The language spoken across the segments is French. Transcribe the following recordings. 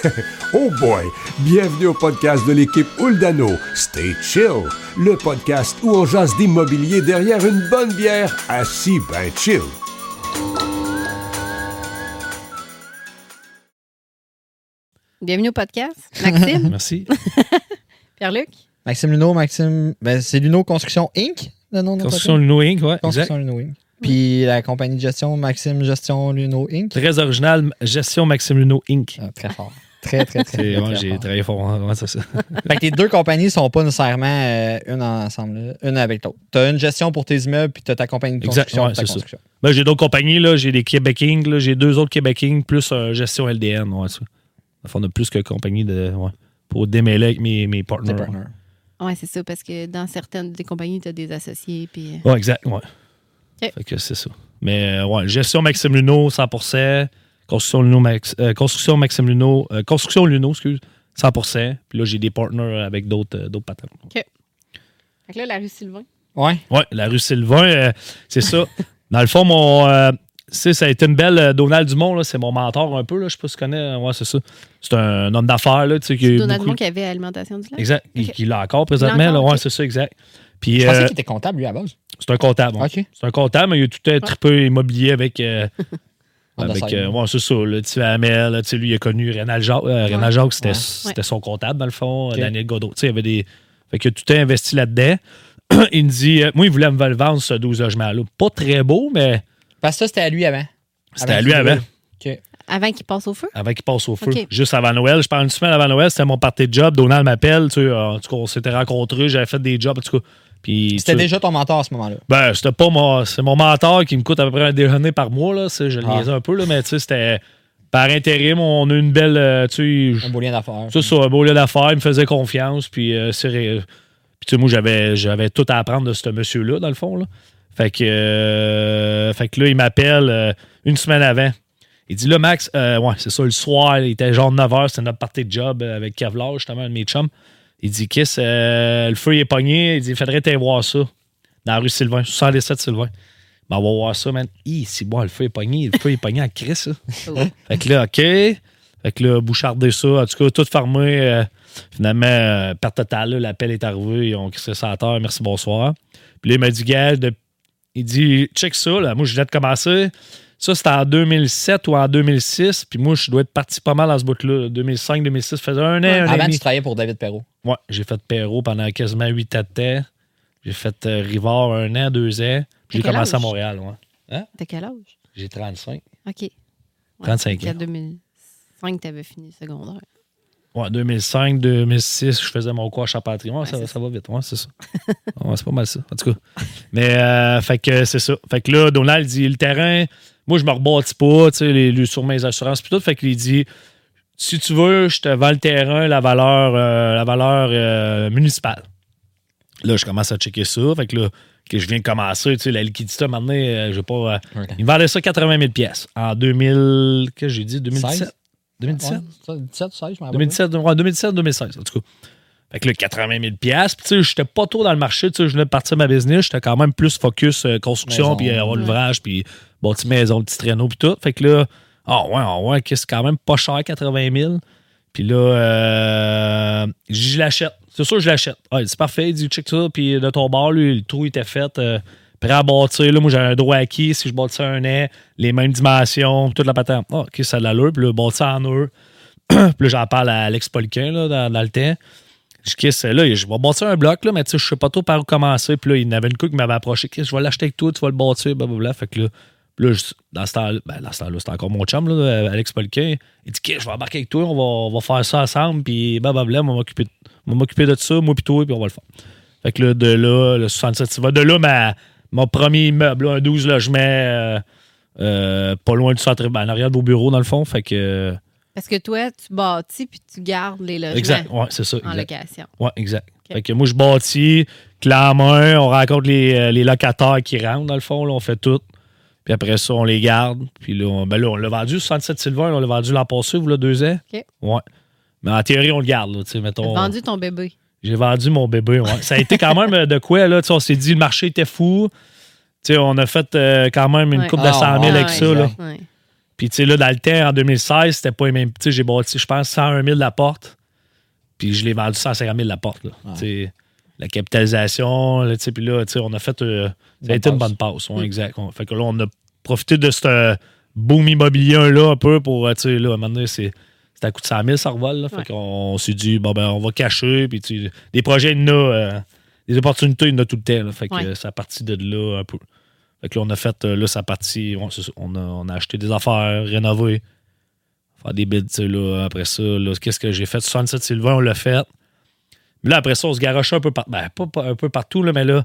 oh boy! Bienvenue au podcast de l'équipe Uldano. Stay chill, le podcast où on jase d'immobilier derrière une bonne bière, assis ben chill. Bienvenue au podcast. Maxime, Merci. Pierre-Luc. Maxime Luno, Maxime. Ben, c'est Luno Construction Inc. Le nom de notre Construction? Luno Inc. Ouais, Construction exact. Luno Inc. Puis la compagnie de gestion Maxime Gestion Luno Inc. Très original, Gestion Maxime Luno Inc. Ah, très fort. Très, très, très, j'ai fort. travaillé fort. hein, ça. Fait que les deux compagnies sont pas nécessairement euh, une ensemble, là, une avec l'autre. Tu as une gestion pour tes immeubles, puis tu as ta compagnie de Exact, construction. ouais, ta ça. Ben, j'ai d'autres compagnies, là. J'ai des Québec Inc. là. J'ai deux autres Québec Inc. plus euh, Gestion LDN. Ouais, ça. Enfin, on a plus que compagnie de. Ouais, pour démêler avec mes, mes partners. partners. Ouais, c'est ça, parce que dans certaines des compagnies, tu as des associés. Puis... Ouais, exact. Ouais. Fait que c'est ça. Mais, euh, ouais, Gestion Maxime Luno, 100 Construction Luno, Max, euh, Construction Maxime Luno. euh, construction Luno, excuse. 100% Puis là, j'ai des partners avec d'autres euh, d'autres patents. Fait que là, la rue Sylvain. Ouais. Oui, la rue Sylvain, euh, c'est ça. Dans le fond, mon. euh, tu sais, ça a été une belle. euh, Donald Dumont, là, c'est mon mentor un peu. Là, je sais pas si tu connais. Ouais, c'est ça. C'est un homme d'affaires. Là, tu sais, qui a eu Donald beaucoup- Dumont qui avait Alimentation du Lac. Exact. Il- Ok. Qui l'a encore présentement. Encore, là. Ouais, ok. c'est ça, exact. Puis, Je pensais euh, qu'il était comptable, lui, à base. c'est un comptable. ouais. OK. C'est un comptable, mais il a tout un triple immobilier avec. euh, avec essaye. euh, ouais, c'est ça. Là, tu sais, Hamel, là, tu sais, lui, il a connu Rénal Jacques. euh, Rénal Jacques, c'était Ouais. c'était son comptable, dans le fond. Daniel Godot. Tu sais, il y avait des. Fait que tout est investi là-dedans. il me dit. euh, moi, il voulait me le vendre, ce 12 logements-là. Pas très beau, mais Parce que ça, c'était à lui avant. c'était Avant à lui avant. Avant qu'il passe au feu? avant qu'il passe au feu. Juste avant Noël. Je parle une semaine avant Noël, c'était mon party de job. Donald m'appelle. Tu sais, en tout cas, on s'était rencontrés, j'avais fait des jobs, en tout cas. C'était déjà ton mentor à ce moment-là. Ben, c'était pas moi. C'est mon mentor qui me coûte à peu près un déjeuner par mois, là. Je le Ah. niaisais un peu, là, mais tu sais, c'était par intérim. On a une belle. euh, tu sais, Un beau lien d'affaires. c'est ça, un beau lieu d'affaires. Il me faisait confiance. Puis, euh, c'est ré- puis tu sais, moi, j'avais, j'avais tout à apprendre de ce monsieur-là, dans le fond. Là. Fait, que, euh, fait que là, il m'appelle une semaine avant. Il dit là, Max, ouais, c'est ça, le soir, il était genre 9h, c'était notre partie de job avec Kevlar, justement, un de mes chums. Il dit, Kiss, euh, le feu il est pogné. Il dit, il faudrait t'aller voir ça. Dans la rue Sylvain, 77 Sylvain. Ben, on va voir ça, man. Hi, c'est bon, le feu est pogné. Le feu est pogné à Chris, ça. Fait que là, OK. Fait que là, bouchardé ça. En tout cas, tout fermé. euh, finalement, euh, perte totale. L'appel est arrivé. Ils ont crissé ça à terre. Merci, bonsoir. Puis là, il m'a dit, gars, de- il dit, check ça. Là. Moi, je viens de commencer. Ça, c'était en 2007 ou en 2006. Puis moi, je dois être parti pas mal dans ce bout-là. 2005, 2006. Ça faisait un an, un Avant, tu travaillais pour David Perrault. Ouais, j'ai fait Perrault pendant quasiment 8 ans de temps. J'ai fait euh, Rivard un an, deux ans. Puis j'ai commencé à? Montréal. Ouais. T'as quel âge? J'ai 35. OK. Ouais, 35 fait qu'à ans. 2005, t'avais fini le secondaire. Ouais, 2005, 2006, je faisais mon cours à Charpentry. Ouais, ça, ça va vite. Ouais, c'est ça. Ouais, c'est pas mal ça. En tout cas. Mais, euh, fait que c'est ça. Fait que là, Donald dit le terrain, moi, je me rebâtis pas, tu sais, les- les- sur mes assurances, puis tout. Fait qu'il dit si tu veux, je te vends le terrain, la valeur, euh, la valeur euh, municipale. Là, je commence à checker ça. Fait que là, que je viens de commencer, tu sais, la liquidité, maintenant, euh, je vais pas. euh, il me vendait ça 80 000 pièces en 2000. Qu'est-ce que j'ai dit? 2017 16? 2017 Ouais, ça, 17, 16, je m'en rappelle. 2017, ouais, 2017, 2016, en tout cas. Fait que là, 80 000 piastres. Puis, tu sais, j'étais pas trop dans le marché. Tu sais, je venais de partir de ma business. J'étais quand même plus focus euh, construction, puis euh, avoir l'ouvrage, puis bâti maison, petit traîneau, puis tout. Fait que là, ah ouais, ah ouais, c'est quand même pas cher, 80 000. Puis là, euh, je l'achète. C'est sûr, je l'achète. Ah, c'est parfait. Il dit, check ça. Puis de ton bord, lui, le trou était fait. euh, prêt à bâtir. Là, moi, j'avais un droit acquis. Si je bâtissais un an, les mêmes dimensions, toute la patente. Ah, OK, ça a de l'allure. Puis là, bâti en eux. puis là, j'en parle à Alex Poliquin, là, dans, dans le temps. Je dis, là, je vais bâtir un bloc, là, mais tu sais, je sais pas trop par où commencer. Puis là, il y en avait une couple qui m'avait approché. Je vais l'acheter avec toi, tu vas le bâtir, blablabla. Fait que là, là, je- dans ce temps-là, ben, c'était encore mon chum, là, Alex Poliquin. Il dit, je vais embarquer avec toi, on va, on va faire ça ensemble, puis blablabla, on va m'occuper de- ça, moi puis toi, puis on va le faire. Fait que là, de là, le 67, ça va. De là, ma, mon premier immeuble, un 12 logements, euh, euh, pas loin du centre, ben, en arrière de vos bureaux, dans le fond. Fait que. Parce que toi, tu bâtis puis tu gardes les logements exact, ouais, c'est ça. en exact. location. Ouais, exact. Ok. Fait que moi, je bâtis, clé en main, on rencontre les, euh, les locataires qui rentrent, dans le fond, là, on fait tout. Puis après ça, on les garde. Puis là, on, ben là, on l'a vendu, 67 Silver, on l'a vendu l'an passé, vous, là, deux ans. OK. Ouais. Mais en théorie, on le garde, là, tu sais, mettons. T'as vendu ton bébé. J'ai vendu mon bébé, ouais. Ça a été quand même de quoi, là, tu sais, on s'est dit, le marché était fou. Tu sais, on a fait euh, quand même une Ouais. coupe de Ah, 100 000 ouais, avec ça, là. Puis, tu sais, là, dans le temps, en 2016, c'était pas les mêmes. Tu sais, j'ai bâti, je pense, 101 000 la porte. Puis, je l'ai vendu 150 000 la porte. Là. Tu sais, la capitalisation, là, tu sais, puis là, tu sais, on a fait. euh, ça a été une bonne passe. ouais, exact. On- fait que là, on a profité de ce boom immobilier-là un peu pour, euh, tu sais, là, à un moment donné, c'est. C'est à coût de 100 000, ça revole. Là. Fait Ouais. qu'on s'est dit, bon, ben, on va cacher. Puis, tu sais, des projets, il y en a. euh, des opportunités, il y en a tout le temps. là. Fait que Ouais. ça a parti de là un peu. Fait que là, on a fait, euh, là, ça a parti, on, a, on a acheté des affaires, rénové, faire des bids, tu sais, là, après ça, là, qu'est-ce que j'ai fait? 67 Sylvain, on l'a fait. Mais là, après ça, on se garochait un peu partout, ben, pas, pas un peu partout, là, mais là,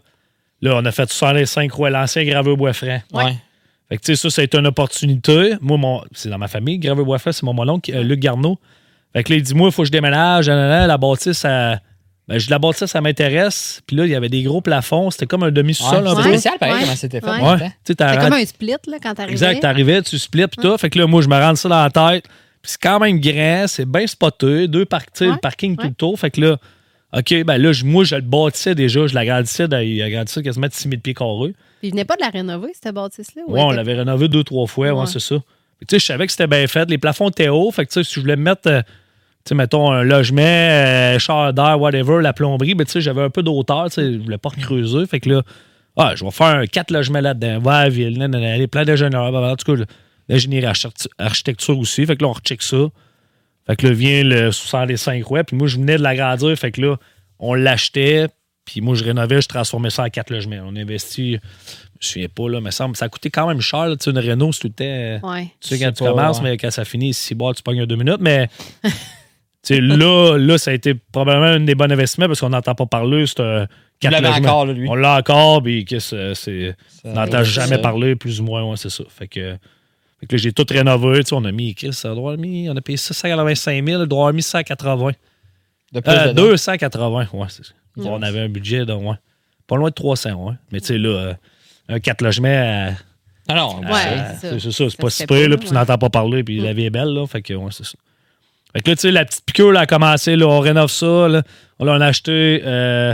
là, on a fait 65 Rois, l'ancien graveur Bois-Franc. Ouais. Fait que, tu sais, ça, ça a été une opportunité. Moi, mon, c'est dans ma famille, graveur Bois-Franc, c'est mon mononcle, euh, Luc Garneau. Fait que là, il dit, moi, il faut que je déménage, la bâtisse, ça... Ben, je la bâtisse, ça m'intéresse. Puis là, il y avait des gros plafonds. C'était comme un demi-sous-sol Ouais, un c'est peu. spécial, pareil, Ouais. comment c'était fait. Ouais. rentré- comme un split là, quand t'arrivais. Exact, t'arrivais, tu splits pis tout. Fait que là, moi, je me rentre ça dans la tête. Puis c'est quand même grand, c'est bien spoté. Deux parcs, tu sais, Ouais, le parking tout le tour. Fait que là, OK, ben là, je- moi, je le bâtissais déjà. Je l'agrandissais, il agrandissait quasiment de 6 000 pieds carrés. Puis il venait pas de la rénover, cette bâtisse-là. ou Ouais, on l'avait rénové deux, trois fois. Ouais, Ouais. c'est ça. Puis, tu sais, je savais que c'était bien fait. Les plafonds étaient hauts. Fait que, tu sais, si je voulais me mettre, euh, tu sais, mettons, un logement, euh, char d'air, whatever, la plomberie, ben, tu sais, j'avais un peu d'auteur. Tu sais, je voulais pas creuser. Fait que là, ah, je vais faire un quatre logements là-dedans. Va à la ville, nanana, les plans d'ingénieur. ben, En tout cas, l'ingénierie architectu- architecture aussi. Fait que là, on recheck ça. Fait que là, vient le 65 roues. Puis moi, je venais de l'agrandir. Fait que là, on l'achetait. Puis moi, je rénovais, je transformais ça en quatre logements. On investit, je me souviens pas, là, mais ça, ça a coûté quand même cher. là. Tu sais, une Renault, c'est tout le temps. Ouais. Tu sais, quand tu pas, commences, ouais. mais quand ça finit, si boire, tu pognes deux minutes. Mais là, là, ça a été probablement un des bons investissements parce qu'on n'entend pas parler. C'est logements. encore, là, lui. On l'a encore, puis c'est. On n'entend jamais ça. parler, plus ou moins, ouais, c'est ça. Fait que, fait que là, j'ai tout rénové. Tu sais, on a mis, Chris, avoir mis, on a payé ça 185 000, on avoir mis 180. De plus Euh, dedans. 280, ouais, c'est ça. Ouais. On avait un budget de, ouais, pas loin de 300, ouais. Mais tu sais, là, euh, un 4 logements à Ah non, Ouais, euh, c'est ça. c'est ça, c'est Ça pas si près, là, puis tu n'entends pas parler, puis Mm. la vie est belle, là. Fait que, ouais, c'est ça. Fait que là, tu sais, la petite piqûre, là, a commencé, là, on rénove ça, là. On a acheté euh,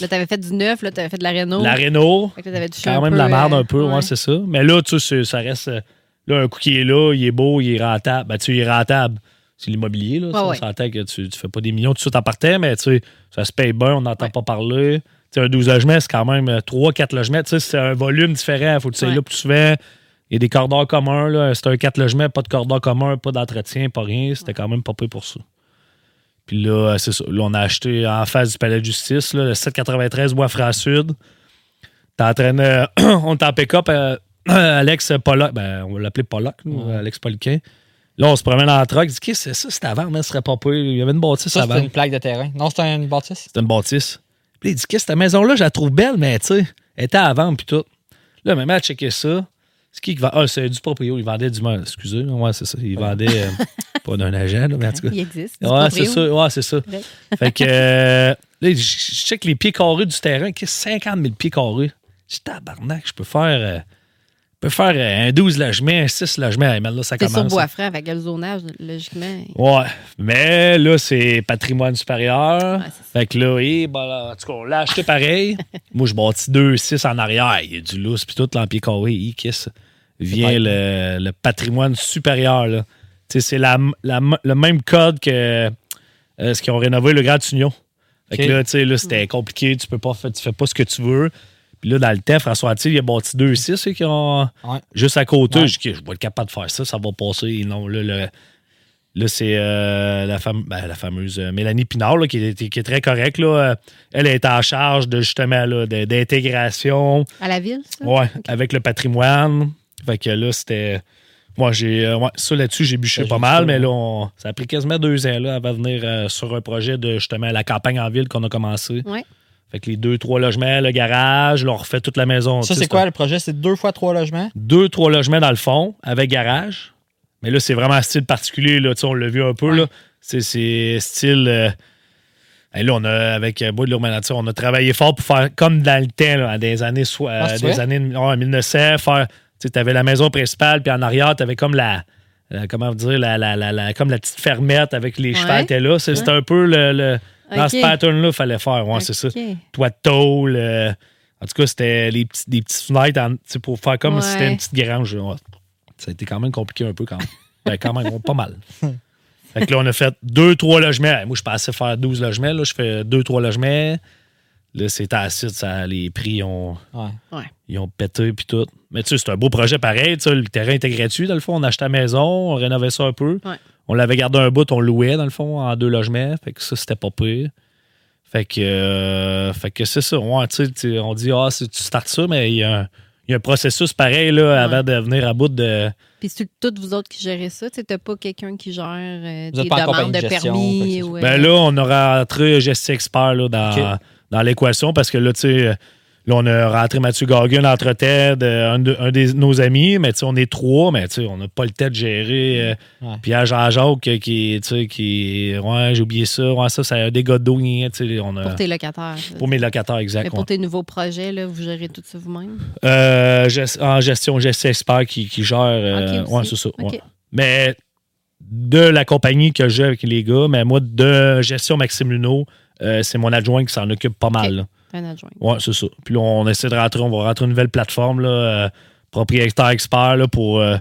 Là, t'avais fait du neuf, là, t'avais fait de la réno. la Renault. Fait que là, Quand même peu, de la merde euh, un peu, ouais, c'est ça. Mais là, tu sais, ça reste. euh, Là, un coup qui est là, il est beau, il est rentable. Ben, tu sais, il est rentable. C'est l'immobilier, là. Ouais, On s'entend que tu, tu fais pas des millions tout de suite en partant, mais tu sais, ça se paye bien, on n'entend pas parler. Tu sais, un 12 logements, c'est quand même 3-4 logements. Tu sais, c'est un volume différent. Faut que tu sois là plus souvent. Il y a des corridors communs, là. C'était un 4 logements, pas de corridor commun, pas d'entretien, pas rien. C'était quand même pas payé pour ça. Puis là, euh, c'est ça. Là, on a acheté en face du palais de justice, là, le 793 Bois-Franc Sud. T'es en train de- on est en pick-up. euh, Alex Pollock, ben, on va l'appeler Pollock, nous, Ouais. Alex Poliquin. Là, on se promène dans le truck. Il dit, qu'est-ce que c'est ça? C'était avant, mais ce serait pas pire. Il y avait une bâtisse Ça, avant. c'était une plaque de terrain. Non, c'était une bâtisse. C'était une bâtisse. Puis il dit, qu'est-ce que cette maison-là, je la trouve belle, mais tu sais, elle était vendre, puis tout. Là, même à checker ça. C'est qui qui vend? Ah, c'est du proprio. Il vendait du. Excusez, là, ouais, c'est ça. Il vendait. euh, pas d'un agent, là, mais en tout cas. Il existe. Ouais, c'est ça. Ouais, c'est ça. Ouais. Fait que euh, là, je check les pieds carrés du terrain. Qu'est-ce que 50 000 pieds carrés? Je tabarnak, je peux faire. euh, je peux faire un 12 logements, un 6 logements. Là, ça C'est sur commence. bois franc, avec le zonage, logiquement. Ouais. Mais là, c'est patrimoine supérieur. Ouais, fait que là, eh, ben, là, en tout cas, on l'a acheté pareil. Moi, je bâtis 2, 6 en arrière. Il y a du lousse, puis tout, l'empire carré. eh, qu'est-ce? Vient le, le patrimoine supérieur. c'est la, la- le même code que euh, ce qu'ils ont rénové le Grand Union. Fait que Ok. là, tu sais, là, c'était compliqué. Tu peux pas faire, tu fais pas ce que tu veux. Puis là, dans le temps, François Attil, il a bâti 2, 6 qui ont Ouais. juste à côté. Ouais. Je dis, je vais être capable de faire ça, ça va passer. Non, là, le- là c'est euh, la, fame- ben, la fameuse euh, Mélanie Pinard, là, qui, est, qui est très correcte. Là. Elle est en charge de justement d'intégration À la ville, ça? ouais, avec le patrimoine. Fait que là, c'était. Moi, j'ai. euh, ouais, ça là-dessus, j'ai bûché Ça, pas mal, ça, mais là, on- ça a pris quasiment deux ans là, avant de venir euh, sur un projet de justement la campagne en ville qu'on a commencé. Ouais. Fait que les deux, trois logements, le garage, là, on refait toute la maison. Ça, c'est quoi le projet? C'est deux fois trois logements? deux, trois logements dans le fond, avec garage. Mais là, c'est vraiment un style particulier. Là. On l'a vu un peu. Ouais. là. C'est, c'est style. euh, et là, on a, avec Bois de on a travaillé fort pour faire comme dans le temps, là, des années, Ah, c'est des années ouais, 1900. Faire, tu avais la maison principale, puis en arrière, tu avais comme la. la- comment dire, la, la, la, comme la petite fermette avec les Ouais. chevaux étaient là. C'était un peu le. le- dans Ok. ce pattern-là, il fallait faire. Ouais, c'est ça. Toit de tôle. euh, en tout cas, c'était les petits, des petites fenêtres en- pour faire comme si c'était une petite grange. ouais. Ça a été quand même compliqué un peu quand même. Ben, quand même, pas mal. Fait que là, on a fait deux, trois logements. Moi, je passais faire 12 logements. Là, je fais deux, trois logements. Là, c'est assez, ça, les prix ont, Ouais. ils ont pété puis tout. Mais tu sais, c'est un beau projet pareil. tu sais, Le terrain était gratuit, dans le fond. On achetait la maison, on rénovait ça un peu. Ouais. On l'avait gardé un bout, on louait, dans le fond, en deux logements. Fait que ça, c'était pas pire. Fait que, euh, fait que c'est ça. Ouais, on dit, ah, c'est- tu startes ça, mais il y, a un- il y a un processus pareil là, avant de venir à bout de. Puis c'est toutes vous autres qui gérez ça. Tu n'as pas quelqu'un qui gère euh, des demandes de gestion, permis. ou, euh, Ben là, on aura rentré gestion expert là, dans. Dans l'équation parce que là, tu sais, là, on a rentré Mathieu Gagan entre tête, un de un de nos amis, mais tu sais, on est trois, mais tu sais, on n'a pas le temps de gérer. euh, Ouais. Pierre Jean-Jacques euh, qui, tu sais, qui, ouais, j'ai oublié ça, ouais, ça, c'est un dégât d'eau, tu sais, on a. pour tes locataires. Pour mes locataires, exact. Mais pour ouais. tes nouveaux projets, là, vous gérez tout ça vous-même? Euh, gest- en gestion, gestion expert qui, qui gère. euh, Ok, ouais, c'est ça. Mais de la compagnie que j'ai avec les gars, mais moi, de gestion Maxime Luneau, euh, c'est mon adjoint qui s'en occupe pas mal. Un adjoint. Ouais, c'est ça. Puis là, on essaie de rentrer, on va rentrer une nouvelle plateforme, là, euh, propriétaire expert, là, pour. euh,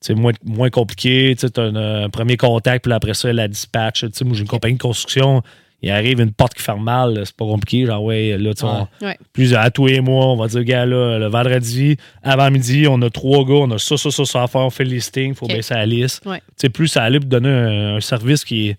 tu sais, moins, moins compliqué, tu as un, euh, premier contact, puis après ça, la dispatch. Tu sais, moi, j'ai une compagnie de construction, il arrive une porte qui ferme mal, c'est pas compliqué. Genre, ouais, là, tu Ouais. plus à tous les mois, on va dire, gars, là, le vendredi, avant midi, on a trois gars, on a ça, ça, ça, ça à faire, on fait le listing, il faut baisser la liste. Ouais. Tu sais, plus ça allait pour donner un, un service qui est.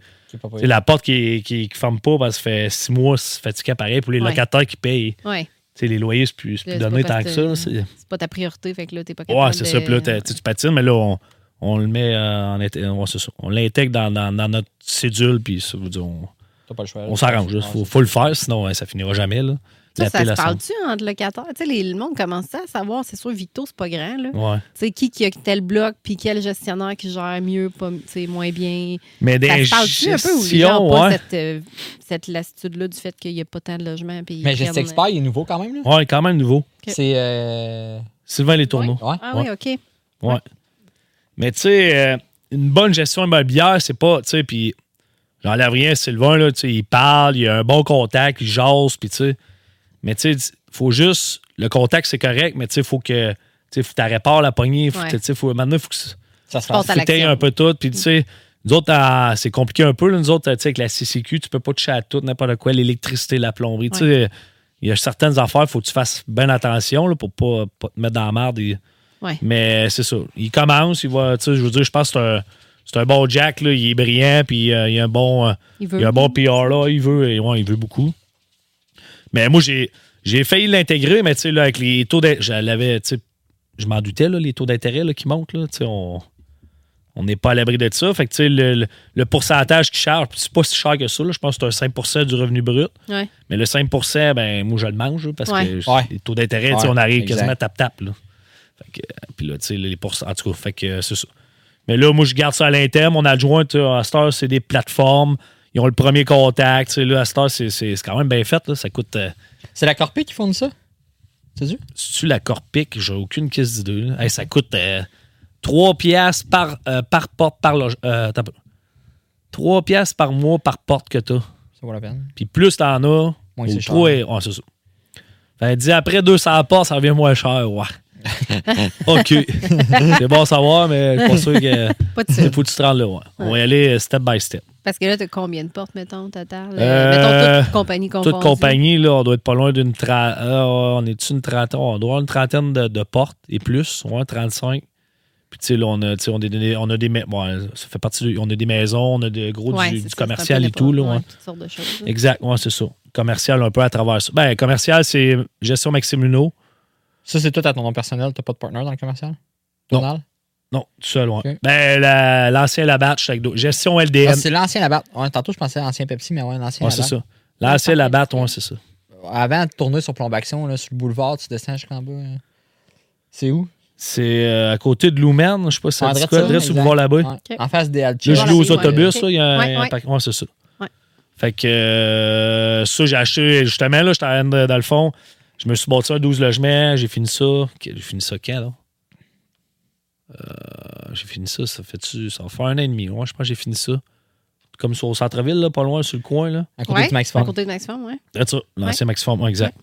C'est la porte qui, qui, qui ferme pas parce que ça fait six mois, c'est fatigué pareil pour les Ouais. locataires qui payent. Ouais. Tu sais, les loyers, c'est plus, c'est plus donné tant que ça. c'est- pas ta priorité, fait que là, t'es pas capable Ouais, c'est de- ça. Puis là, tu patines, mais là, on, on le met euh, en. inté- ouais, c'est ça. On l'intègre dans, dans, dans notre cédule, puis ça veut dire, on, s'arrange. Il faut, faut le faire, sinon hein, ça finira jamais. Là. Ça, ça se parle-tu entre locataires? Tu sais, le monde commence à savoir, c'est sûr, Vito, c'est pas grand, là. Ouais. Tu sais, qui qui a tel bloc, puis quel gestionnaire qui gère mieux, pas, tu sais, moins bien? Mais Ça des se parle-tu un peu ou les gens ont pas cette, euh, cette lassitude-là du fait qu'il n'y a pas tant de logements? Puis Mais prennent- Gestion Expert, il est nouveau quand même. Là? Ouais, quand même nouveau. C'est. Euh... Sylvain Les Tourneaux. Ouais. Ah oui, OK. Ouais. Mais tu sais, euh, une bonne gestion immobilière, c'est pas, tu sais, puis j'enlève rien, Sylvain, là, tu sais, il parle, il a un bon contact, il jase, puis tu sais. Mais tu sais, faut juste, le contact, c'est correct, mais tu sais, faut que, tu sais, faut que tu répares la poignée, faut, Ouais. tu sais, faut, maintenant, il faut que Ça se Passe un peu tout, puis tu sais, nous autres, ah, c'est compliqué un peu, là, nous autres, tu sais, avec la CCQ, tu peux pas toucher à tout, n'importe quoi, l'électricité, la plomberie, tu sais. Il y a certaines affaires, il faut que tu fasses bien attention là, pour pas, pas te mettre dans la merde. et- Ouais. mais c'est ça. Il commence, il va, tu sais, je veux dire, je pense que c'est un, c'est un bon Jack, là, il est brillant, puis euh, il a un bon, euh, Il veut. il a un bon PR là, il veut, et ouais, il veut beaucoup. Mais moi, j'ai, j'ai failli l'intégrer, mais tu sais, là, avec les taux d'intérêt, je l'avais, tu sais, je m'en doutais, là, les taux d'intérêt là, qui montent, là, tu sais, on on n'est pas à l'abri de ça. Fait que, tu sais, le, le- le pourcentage qu'il charge, c'est pas si cher que ça, là, je pense que c'est un 5% du revenu brut. Ouais. Mais le 5% ben, moi, je le mange parce Ouais. que Ouais. les taux d'intérêt, tu sais, Ouais, on arrive exact. quasiment tap-tap. là. Fait que, euh, Puis là, tu sais, les pourcents, en tout cas, fait que euh, c'est ça. Mais là, moi, je garde ça à l'interne. Mon adjoint, à cette heure, c'est des plateformes. Ils ont le premier contact. tu sais, Là, à cette heure, c'est, quand même bien fait. Là. Ça coûte. euh, C'est la Corpé qui fournit ça? C'est sûr? tu la Corpic, j'ai aucune caisse d'idée. Hey, ça coûte euh, 3 piastres par, euh, par porte, par loge. Euh, attends un peu. 3 piastres par mois par porte que t'as. Ça vaut la peine. Puis plus t'en as, Moins c'est cher. est- ouais, c'est ça. Fait dit après 200 pas, ça revient moins cher. Ouais. OK. c'est bon à savoir, mais je suis pas sûr que. Pas de Il faut que tu te rendes là. ouais. On va y aller euh, step by step. Parce que là, t'as combien de portes, mettons, au total? Euh, mettons, toute compagnie Toute confondue. compagnie, là, on doit être pas loin d'une trentaine. on est une trentaine? On doit avoir une trentaine de, de portes et plus, ouais, 35. Puis, tu sais, là, on a, tu on a des, on a des, bon, ça fait partie de- on a des maisons, on a de gros Ouais, du, ça, commercial et tout, là, ouais. Toutes sortes de choses. Exact, ouais, c'est ça. Commercial un peu à travers ça. Ben, commercial, c'est gestion Maxime Luneau. Ça, c'est tout à ton nom personnel. T'as pas de partner dans le commercial? Non. Donald? Non, tout seul, ouais. Ben, la- l'ancien Labatt, j'étais avec d'autres. Gestion LDN. Ah, c'est l'ancien Labatt. Ouais, tantôt, je pensais à l'ancien Pepsi, mais ouais, l'ancien ouais, c'est ça. L'ancien Labatt, ouais, c'est ça. Avant de tourner sur Plombaction, là, sur le boulevard, tu descends jusqu'en bas. hein. C'est où? C'est euh, à côté de Lumen, je sais pas si ça En dit quoi, adresse là-bas. Ouais. En face des Là, Alchis. je loue aux autobus, là, il y a un, Ouais, un ouais. paquet- ouais, c'est ça. Ouais. Fait que euh, ça, j'ai acheté, justement, là, j'étais en train de- dans le fond, je me suis bâti un 12 logements, j'ai fini ça. J'ai fini ça quand, là? Euh, j'ai fini ça, ça fait-tu, ça va faire un an et demi. Ouais, je pense que j'ai fini ça. Comme sur au centre-ville, là, pas loin, sur le coin, là. À côté Ouais, du Max à côté de Maximum, ouais. C'est ça, l'ancien ouais, exact.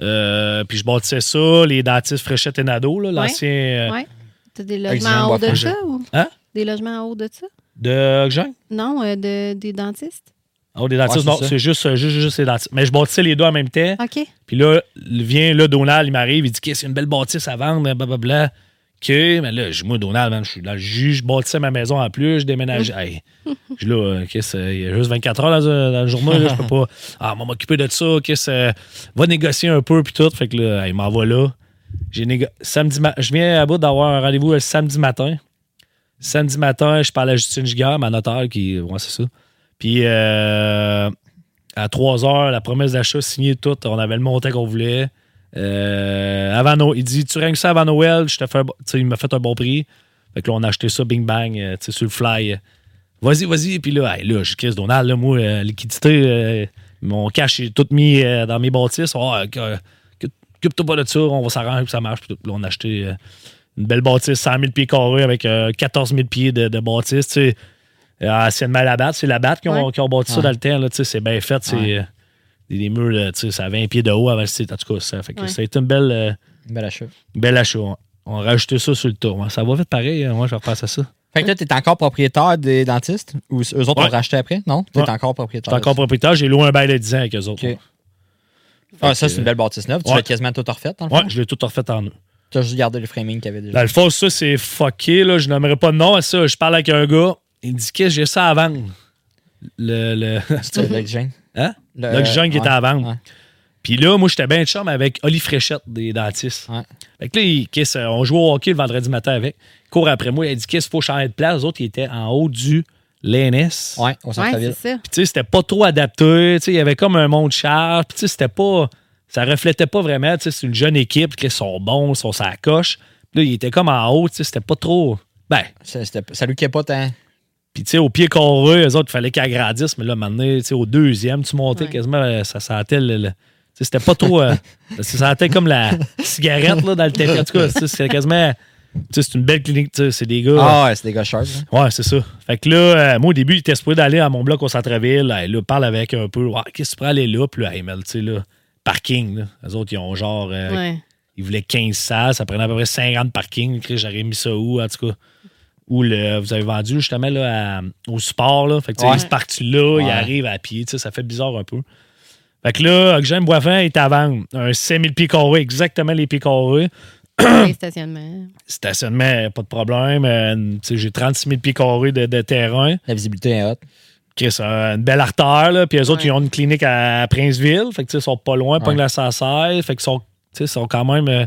Euh, puis je bâtissais ça, les dentistes Fréchette et Nadeau, là, l'ancien. euh, Ouais. T'as des logements en haut de ça ou? Hein? Des logements en haut de ça? De Ogden? Non, euh, de, des dentistes? Oh, des dentistes, Ouais, non, c'est juste, euh, juste, juste les dentistes. Mais je bâtissais les deux en même temps. OK. Puis là, il vient, là, Donald, il m'arrive, il dit que c'est une belle bâtisse à vendre, blablabla. OK, mais là, je- moi, Donald, man, je suis dans le jus, je bâtissais ma maison en plus, je déménageais. Hey, je suis là, euh, qu'est-ce, euh, il y a juste 24 heures dans, dans la journée, là, je peux pas. Ah, on va m'occuper de ça, qu'est-ce, euh, va négocier un peu, puis tout. Fait que là, il m'envoie là. J'ai négo- samedi ma- Je viens à bout d'avoir un rendez-vous le samedi matin. Samedi matin, je parle à Justine Giguère, ma notaire, qui. Ouais, c'est ça. Puis euh, à 3 heures, la promesse d'achat signée toute, on avait le montant qu'on voulait. Euh, avant il dit Tu règles ça avant Noël, je te fais il m'a fait un bon prix. Fait que là, on a acheté ça, bing bang, euh, sur le fly. Vas-y, vas-y. Puis là, hey, là, je Chris Donald, là, moi, euh, liquidité, mon cash est tout mis dans mes bâtisses. Oh, que- que- Occupe-toi pas de ça, on va s'arranger, puis ça marche. Puis là, on a acheté une belle bâtisse, 100 000 pieds carrés avec euh, 14 000 pieds de, bâtisse. Euh, anciennement la batte, c'est la batte qui ont, Ouais. ont bâti ça Ouais. dans le temps. C'est bien fait. C'est Ouais. euh, des, des murs, là, tu sais, ça a 20 pieds de haut avant le site. En tout cas, ça, fait que Ouais. ça a été une belle, euh, Bel achat. belle achat. ouais. On a rajouté ça sur le tour. Ça va vite pareil. hein. Moi, je repasse à ça. Fait que là, t'es encore propriétaire des dentistes ou eux autres Ouais. ont racheté après? Non? T'es Ouais. encore propriétaire. suis encore propriétaire. J'ai loué un bail de 10 ans avec eux autres. Ah, ça, c'est une belle bâtisse neuve. Tu Ouais. l'as quasiment tout refait, dans le Ouais, je l'ai tout refait en eux. T'as juste gardé le framing qu'il y avait déjà. Dans le fond, ça, c'est fucké. Là. Je n'aimerais pas de nom à ça. Je parle avec un gars. Il me dit que j'ai ça à vendre. Le, le... C'est l'oxygène. Hein? Le- L'oxygène qui ouais. était à vendre. Ouais. Puis là, moi, j'étais bien de charme avec Oli Fréchette des dentistes. Ouais. Fait que là, il- qu'est-ce, on jouait au hockey le vendredi matin avec. Il court après moi. Il a dit qu'est-ce qu'il faut changer de place. Les autres, ils étaient en haut du l'ENS. Ouais, au Ouais, centre-ville. c'est ça. Puis, tu sais, c'était pas trop adapté. Tu sais, il y avait comme un monde cher. Puis, tu sais, c'était pas. Ça reflétait pas vraiment. Tu sais, c'est une jeune équipe. qui sont bons, ils sont la coche. Puis là, il était comme en haut. Tu sais, c'était pas trop. Ben, Ça, c'était- ça lui qui pas tant. Puis, tu sais, au pied carré, eux autres, il fallait qu'ils agrandissent. Mais là, maintenant, tu sais, au deuxième, tu montais Ouais. quasiment, euh, ça sentait le. c'était pas trop. euh, ça sentait comme la cigarette là, dans le tapis. En tout cas, c'était quasiment. Tu sais, c'est une belle clinique. tu sais, C'est des gars. Ah, ouais, c'est des gars sharp. là. Ouais, c'est ça. Fait que là, euh, moi, au début, il était supposé d'aller à mon bloc au centre-ville. Hey, là, parle avec un peu. Ouais, qu'est-ce que tu pourrais aller là? Puis là, hey, mais, tu sais, là, parking. Là. Les autres, ils ont genre. euh, Ouais. Ils voulaient 15 salles. Ça prenait à peu près 50 parkings. J'aurais mis ça où, en tout cas? Où le, vous avez vendu justement là, à- au sport. Là. Fait que, tu sais, Ouais. il se partent là, il Ouais. arrive à pied. tu sais, Ça fait bizarre un peu. Fait que là, Oxygène Boisfin est à vendre. Un 5000 pieds carrés, exactement les pieds carrés. Les stationnements. Stationnement, pas de problème. Euh, tu sais, J'ai 36 000 pieds carrés de, de terrain. La visibilité est haute. Chris, euh, une belle artère, là. Puis eux autres, Ouais. ils ont une clinique à Princeville. Fait que, tu sais, ils sont pas loin, pas de la 116. Fait qu'ils sont, tu sais, ils sont quand même.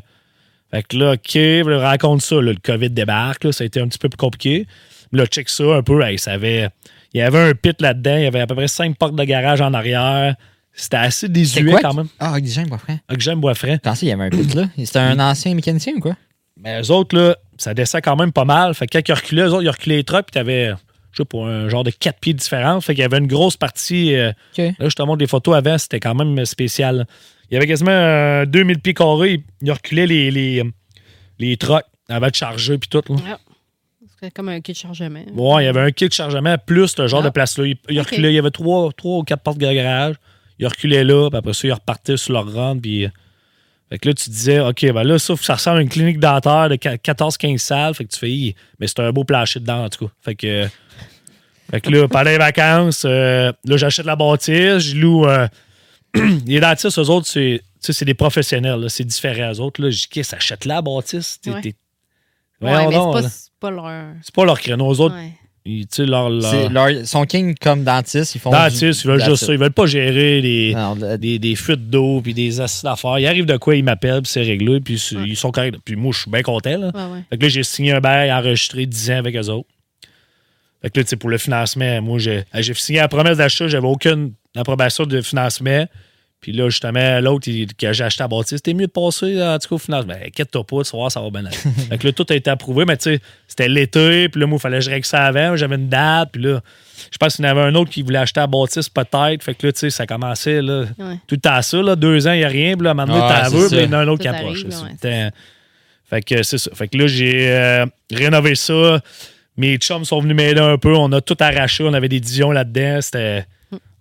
Fait que là, OK, raconte ça. là, le COVID débarque, là, ça a été un petit peu plus compliqué. Là, check ça un peu. hey, ça avait, il y avait un pit là-dedans. Il y avait à peu près cinq portes de garage en arrière. C'était assez désuet quand même. Ah, oxygène, que j'aime Boisfranc. Je pensais qu'il y avait un pit là. C'était un ancien mécanicien ou quoi? Mais eux autres, là, ça descend quand même pas mal. Fait que quand ils reculaient, eux autres, ils reculaient les trucks, puis t'avais, je sais pas, un genre de quatre pieds différents. Fait qu'il y avait une grosse partie. euh, OK. Là, je te montre les photos avant, c'était quand même spécial. Il y avait quasiment euh, 2000 pieds carrés. Il reculait les, les, les trucks avant de charger puis tout. là. C'est comme un kit de chargement. Ouais, il y avait un kit de chargement plus ce genre Ah. de place-là. Il, il Ok. reculait, il y avait trois, trois ou quatre portes de garage. Il reculait là, puis après ça, il repartait sur leur run. Puis, euh, fait que là, tu disais, OK, ben là, ça, ça ressemble à une clinique dentaire de 14-15 salles. Fait que tu fais, mais c'est un beau plancher dedans, en tout cas. Fait que, euh, fait que là, pendant les vacances, euh, là, j'achète la bâtisse, je loue. euh, les dentistes, eux autres, c'est, des professionnels, là, c'est différent. Eux autres, là, je dis, qu'est-ce, achète la bâtisse. T'es- Ouais. Ouais, mais c'est là. pas, c'est pas leur. c'est pas leur créneau. Eux autres, Ouais. ils, tu sais, leur. leur... C'est leur- son king comme dentiste, ils font. Dentistes, du- ils veulent juste ça. Ils veulent pas gérer des, Non, le- des, des fuites d'eau puis des acides d'affaires. Il arrive de quoi, ils m'appellent, puis c'est réglé, puis Ouais. ils sont corrects. Puis moi, je suis bien content. Là. Ouais, ouais. Fait que là, j'ai signé un bail enregistré 10 ans avec eux autres. Fait que là, tu sais, pour le financement, moi, j'ai j'ai signé la promesse d'achat, j'avais aucune approbation de financement. Puis là, justement, l'autre que j'ai acheté à bâtisse, c'était mieux de passer, en tout cas, au financement. Ben, inquiète-toi pas, tu vas voir, ça va bien aller. fait que là, tout a été approuvé, mais tu sais, c'était l'été, puis là, moi, il fallait que je règle ça avant, j'avais une date, puis là, je pense qu'il y en avait un autre qui voulait acheter à bâtisse, peut-être. Fait que là, tu sais, ça commençait, là, Ouais. tout le temps ça, là, deux ans, il n'y a rien, puis là, maintenant, Ouais, t'en c'est veux, ça. puis il y en a un autre Tout qui approche. ouais, fait que c'est ça. Fait que là, j'ai euh, rénové ça. Mes chums sont venus m'aider un peu. On a tout arraché. On avait des divisions là-dedans. C'était.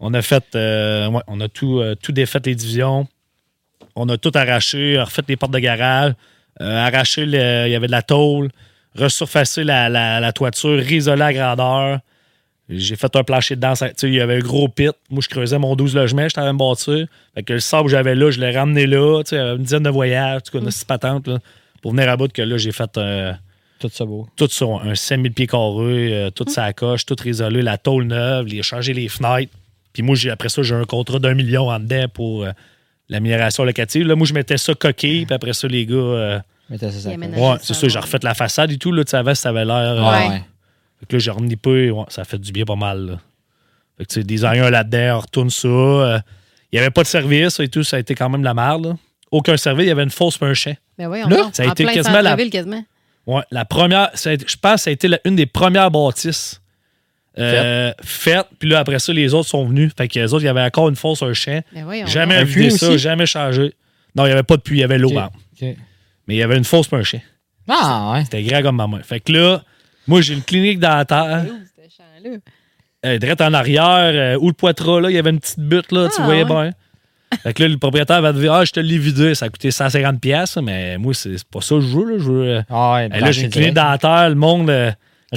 On a fait. euh, ouais, on a tout, euh, tout défait les divisions. On a tout arraché, refait les portes de garage, euh, arraché le- il y avait de la tôle, resurfacer la, la, la toiture, risoler à grandeur. J'ai fait un plancher dedans. ça- tu sais, Il y avait un gros pit. Moi, je creusais mon 12 logements. J'étais à me bâtir. Fait que le sable que j'avais là, je l'ai ramené là. Tu sais, une dizaine de voyages. En tout cas, une six patentes. Là, pour venir à bout que là, j'ai fait euh, Tout ça beau. tout sur un 5000 pieds carrés, euh, toute sa coche, tout isolé, la tôle neuve, les changer les fenêtres. Puis moi, j'ai, après ça, j'ai un contrat d'un million en dedans pour euh, l'amélioration locative. Là, moi, je mettais ça coquille, puis après ça, les gars. euh, ça, ça ouais, c'est ça, j'ai refait la façade et tout. Là, tu savais, ça avait l'air. euh, Ouais. ouais. fait que là, j'ai renippé. Ouais, ça fait du bien pas mal. Là. Fait que, tu sais, designer là-dedans, on retourne ça. euh, Il n'y avait pas de service et tout. Ça a été quand même la merde. là. Aucun service. Il y avait une fausse un chien. Ben oui, on Là, ça a en été plein quasiment la- centre-ville, quasiment. Ouais, la première, ça a été- je pense que ça a été la- une des premières bâtisses euh, faites. Puis là, après ça, les autres sont venus. Fait que les autres, il y avait encore une fosse, un chien. Ben oui, on Jamais vidé puits ça, aussi? jamais changé. Non, il n'y avait pas de puits, il y avait l'eau. Ok. bon. Ok. Mais il y avait une fosse, pas un chien. Ah, ouais. C'était grand comme ma main. Fait que là, moi, j'ai une clinique dentaire. Où? Euh, direct en arrière, euh, où le poitras, là, il y avait une petite butte, là, tu Ah, voyais ouais. bien. Fait que là, le propriétaire va te dire Ah, je te l'ai vidé, ça a coûté 150$, piastres, mais moi, c'est pas ça que je veux. Là, je veux euh, Ah, ouais. Eh, là, j'ai une clinique dentaire, le monde.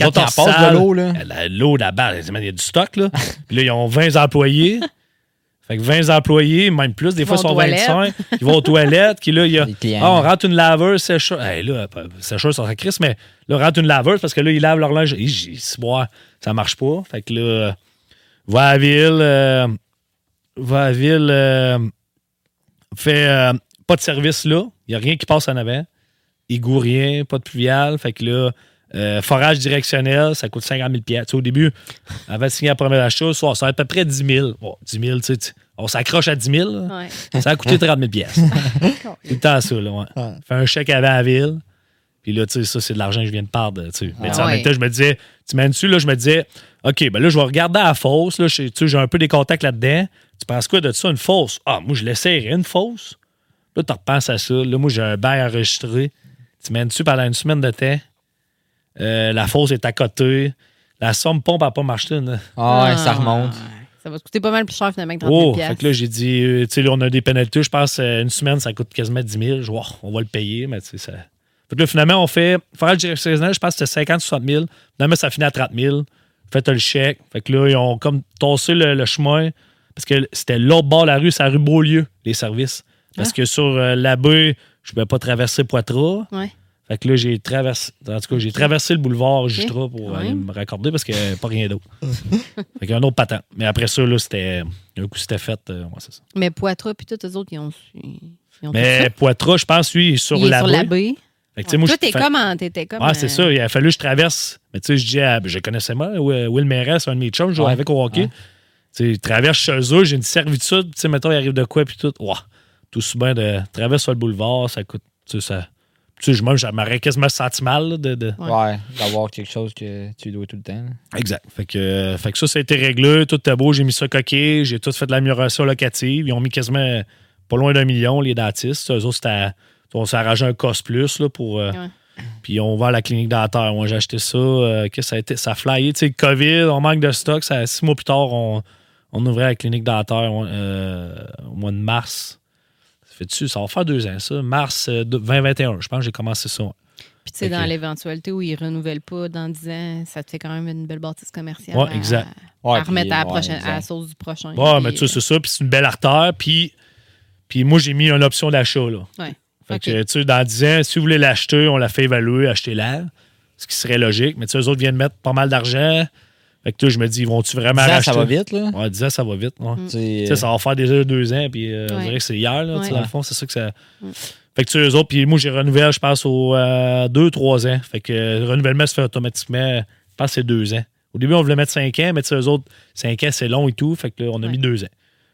Quand autres, ils en de l'eau, là. euh, la- L'eau là-bas, il y a du stock, là. Puis là, ils ont 20 employés. Fait que 20 employés, même plus, des Ils fois, ils sont aux toilettes. 25. Ils vont aux toilettes. Puis là, il y a. Ah, on rentre une laveuse, sécheuse. Hey, là, sécheuse, ça crisse, mais là, on rentre une laveuse parce que là, ils lavent leur linge. Boire, ça marche pas. Fait que là, va à la ville. euh, va à la ville. euh, fait euh, pas de service là. Il n'y a rien qui passe en avant. Égout, rien, pas de pluvial. Fait que là, euh, forage directionnel, ça coûte 50 000 piastres. Tu sais, Au début, avant de signer la première achat, ça, ça va à peu près 10 000. Bon, 10 000, tu sais, on s'accroche à 10 000. là. Ouais. Ça a coûté 30 000 piastres. Tout le temps ça, là, ouais. Ouais. Fais un chèque avant la ville. Puis là, tu sais, ça, c'est de l'argent que je viens de perdre, tu sais. Mais tu sais, en Ah même temps, je me disais, tu mets dessus, là, je me disais, OK, ben là, je vais regarder à la fosse, là, tu sais, j'ai un peu des contacts là-dedans. Tu penses quoi de ça, une fosse? Ah, moi, je l'essayerais, une fosse. Là, tu repenses à ça. Là, moi, j'ai un bail enregistré. Tu mets dessus pendant une semaine de temps? Euh, la fosse est à côté. La somme pompe n'a pas marché. là. Ah, ouais, ça remonte. Ça va te coûter pas mal plus cher finalement que 30 000 Oh, fait que là, j'ai dit, euh, tu sais, là, on a des pénalités. Je pense euh, une semaine, ça coûte quasiment 10 000. Je vois, on va le payer, mais tu sais, ça. Fait que là, finalement, on fait. Forage directionnel, je pense que c'était 50 60 000. Finalement, ça finit à 30 000. Faites le chèque. Fait que là, ils ont comme tassé le, le chemin. Parce que c'était l'autre bord de la rue, c'est la rue Beaulieu, les services. Parce que sur euh, la baie, je ne pouvais pas traverser Poitras. Ouais. Fait que là, j'ai traversé. En tout cas, j'ai traversé le boulevard Justra pour aller me raccorder parce qu'il n'y avait pas rien d'autre. fait qu'il y a un autre patent. Mais après ça, là, c'était. Un coup, c'était fait. euh, ouais, c'est ça. Mais Poitras puis tous eux autres, ils ont, ils ont Mais Poitras, je pense, lui, il est sur Il est la sur baie. la baie. Fait que, tu sais, moi, Toi, je t'es comme en- comme. Ouais, c'est euh, ça. Il a fallu que je traverse. Mais tu sais, je dis, à- je connaissais moi, Will Mérès, un de mes chums, je jouais Ouais. avec au hockey. Ouais. Tu sais, traverse chez eux, j'ai une servitude. Tu sais, mettons, il arrive de quoi, puis tout. Ouah, tout souvent de traverse sur le boulevard, ça coûte. Tu sais, ça. Tu sais, je- j'aimerais quasiment senti mal là, de- de, Ouais. D'avoir quelque chose que tu dois tout le temps. là. Exact. Fait que, euh, fait que ça, ça a été réglé. Tout était beau. J'ai mis ça coquet. J'ai tout fait de l'amélioration locative. Ils ont mis quasiment pas loin d'un million, les dentistes. Eux autres, c'était. On s'est arrangé un cost plus là, pour. euh, Ouais. Puis on va à la clinique dentaire. Moi, j'ai acheté ça. euh, que ça a été? Ça a flyé. Tu sais, COVID, on manque de stock. Ça, six mois plus tard, on, on ouvrait la clinique dentaire euh, au mois de mars. Ça va faire deux ans, ça. Mars euh, de- 2021, je pense que j'ai commencé ça. Puis, tu sais, dans que- l'éventualité où ils renouvellent pas dans 10 ans, ça te fait quand même une belle bâtisse commerciale. Ouais, à- exact. Ouais, à remettre puis, à, la ouais, prochaine, à la sauce du prochain. Ouais, Puis, mais tu sais, c'est ça. Puis c'est une belle artère. Puis, puis moi, j'ai mis une option d'achat, là. Ouais. Fait que, tu sais, dans 10 ans, si vous voulez l'acheter, on la fait évaluer, achetez-la. Ce qui serait logique. Mais tu sais, eux autres viennent mettre pas mal d'argent. Fait que, tu sais, je me dis, vont-tu vraiment Dix ans, racheter? ça va vite, là. Ouais, 10 ans, ça va vite. ouais. Mm. Tu sais, sais, ça va faire déjà deux ans, puis euh, on dirait que c'est hier, là, Ouais. dans le fond, c'est ça que ça. Mm. Fait que tu sais, eux autres, puis moi, j'ai renouvelé, je pense, aux euh, deux, trois ans. Fait que euh, le renouvellement se fait automatiquement, je pense, que c'est deux ans. Au début, on voulait mettre cinq ans, mais tu sais, eux autres, cinq ans, c'est long et tout. Fait que là, on a Ouais. mis deux ans.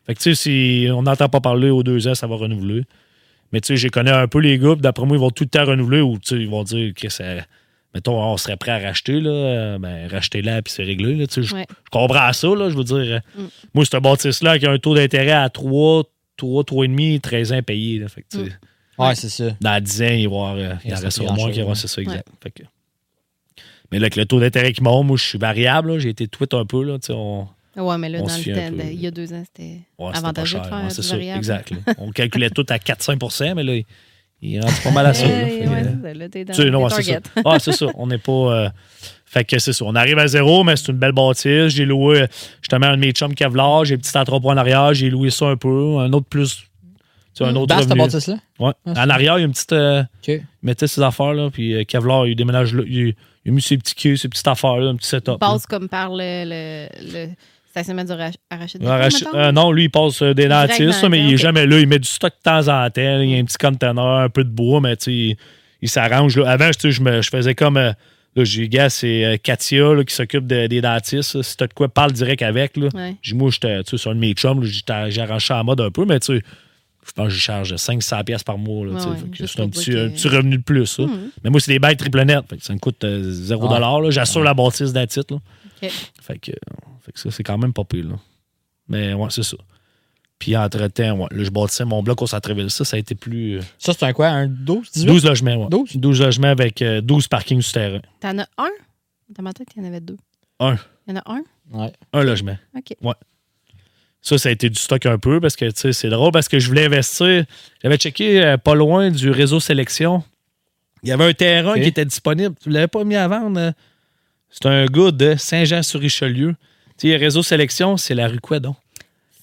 Fait que tu sais, si on n'entend pas parler aux deux ans, ça va renouveler. Mais tu sais, j'ai connais un peu les puis d'après moi, ils vont tout le temps renouveler ou tu sais, ils vont dire que ça. Mettons, on serait prêt à racheter, là. Ben, racheter-la, puis c'est réglé, là. Tu sais, je- Ouais. je comprends ça, là. Je veux dire, euh, Mm. moi, c'est un bâtisse-là qui a un taux d'intérêt à 3, 3, 3,5, 13 ans payé. Là. Fait que, Ouais, c'est ça. Dans 10 ans, il, va y avoir, euh, en reste au moins qui ouais. c'est ça, exact. Fait que- mais là, avec le taux d'intérêt qui monte, moi, je suis variable. J'ai été tweet un peu. Là, tu sais, on, Ouais, mais là, On dans le temps, peu. il y a deux ans, c'était ouais, avantageux de faire Ouais, c'est exact. On calculait tout à 4-5% mais là, Il est rendu pas mal à ça. là. Ouais, euh, là, t'es dans tu sais, non, c'est ça. Ah, c'est ça. On n'est pas. euh, Fait que c'est ça. On arrive à zéro, mais c'est une belle bâtisse. J'ai loué, justement, un de mes chums Kevlar. J'ai un petit entrepôt en arrière. J'ai loué ça un peu. Un autre plus. Tu sais, un autre Dans bâtisse-là? Ouais. Ah, en arrière, il y a une petite. euh, OK. il mettait ses affaires, là. Puis euh, Kevlar, il déménage là. Il, il a mis ses petits queues, ses petites affaires, là, un petit setup. Il là. passe comme par le, le, le du Rach- Arachide. Arrachi- mettons? euh, non, lui, il passe euh, des dentistes, mais il est jamais là. Il met du stock de temps en temps. Il y a un petit conteneur, un peu de bois, mais il, il s'arrange. Avant, je, me, je faisais comme. euh, là, j'ai gars, c'est euh, Katia là, qui s'occupe de- des dentistes. là. Si t'as de quoi, parle direct avec. Là. Ouais. Moi, j'étais sur un de mes chums, ça en mode un peu, mais tu sais, je pense que je charge 500$ piastres par mois. Ouais, c'est un petit, un revenu de plus. ça. Mhm. Mais moi, c'est des bails triple net. Fait que ça me coûte euh, 0$. Ouais. là. J'assure la bâtisse d'un titre. Fait que, fait que ça, c'est quand même pas pire. Là. Mais ouais, c'est ça. Puis entre-temps, ouais, là, je bâtissais mon bloc au centre-ville. Ça, ça a été plus. euh, Ça, c'est un quoi? Un 12, 18? 12 logements, ouais. 12? 12 logements avec euh, 12 parkings souterrains. T'en as un? Dans ma tête, il y en avait deux. Un. Il y en a un? Ouais. Un logement. OK. Ça, ça a été du stock un peu parce que, tu sais, c'est drôle parce que je voulais investir. J'avais checké euh, pas loin du réseau sélection. Il y avait un terrain qui était disponible. Tu l'avais pas mis à vendre. euh? C'est un gars de Saint-Jean-sur-Richelieu. Tu sais, réseau sélection, c'est la rue quoi donc?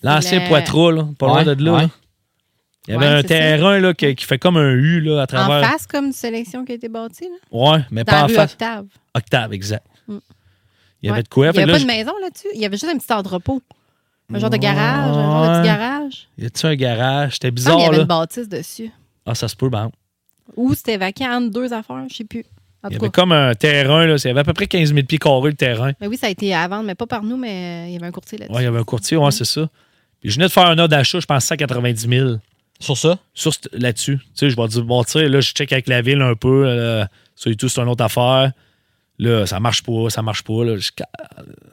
L'ancien le- là, pas loin Ouais, de là. ouais. là. Il y avait Ouais, un terrain là, qui, qui fait comme un U là, à En travers. face, comme une sélection qui a été bâtie, là? Ouais, mais Dans pas la en rue face. Octave. Octave, exact. Mm. Il y avait Ouais. de quoi. Il n'y avait là, pas de maison là-dessus? Il y avait juste un petit entrepôt. Un genre de garage. Un genre de petit garage. Y a-tu un garage? C'était Il bizarre, qu'il y avait là. une bâtisse dessus. Ah, ça se peut, ben. Ou c'était vacant entre deux affaires, je sais plus. Il y avait comme un terrain, là. Il y avait à peu près 15 000 pieds carrés, le terrain. Mais oui, ça a été à vendre, mais pas par nous, mais euh, il y avait un courtier là-dessus. Ouais, il y avait un courtier, ouais, c'est ça. Puis je venais de faire un ordre d'achat, je pense 190 000 Sur ça? sur ce- là-dessus. Tu sais, je vais dire, bon, tu sais, là, je check avec la ville un peu. Là, ça et tout, c'est une autre affaire. Là, ça marche pas, ça marche pas. Là, Je-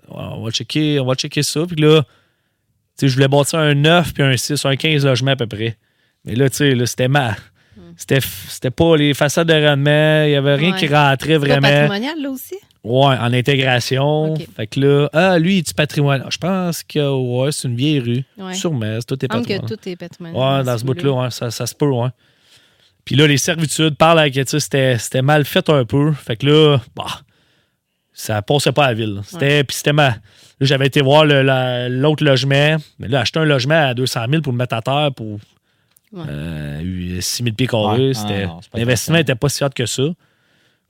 on, va checker, on va checker ça. Puis là, tu sais, je voulais bâtir un 9 puis un 6, un 15 logements à peu près. Mais là, tu sais, là, c'était mal. C'était, f- c'était pas les façades de rendement, il y avait rien Ouais. qui rentrait vraiment. patrimonial, là aussi? Ouais, en intégration. Fait que là, ah, lui, il est du patrimoine. Je pense que ouais, c'est une vieille rue. Ouais. Sûrement, c'est tout est que patrimoine. tout est patrimonial. Ouais, dans ce bout-là, ouais, ça, ça se peut, ouais. Puis là, les servitudes, tu sais, c'était, c'était mal fait un peu. Fait que là, bah, ça passait pas à la ville. C'était, Puis c'était. Là, j'avais été voir le- la- l'autre logement. Mais là, acheter un logement à 200 000 pour le mettre à terre pour Ouais. euh, 6 000 pieds carrés, Ouais. c'était, Ah, l'investissement n'était pas si hot que ça.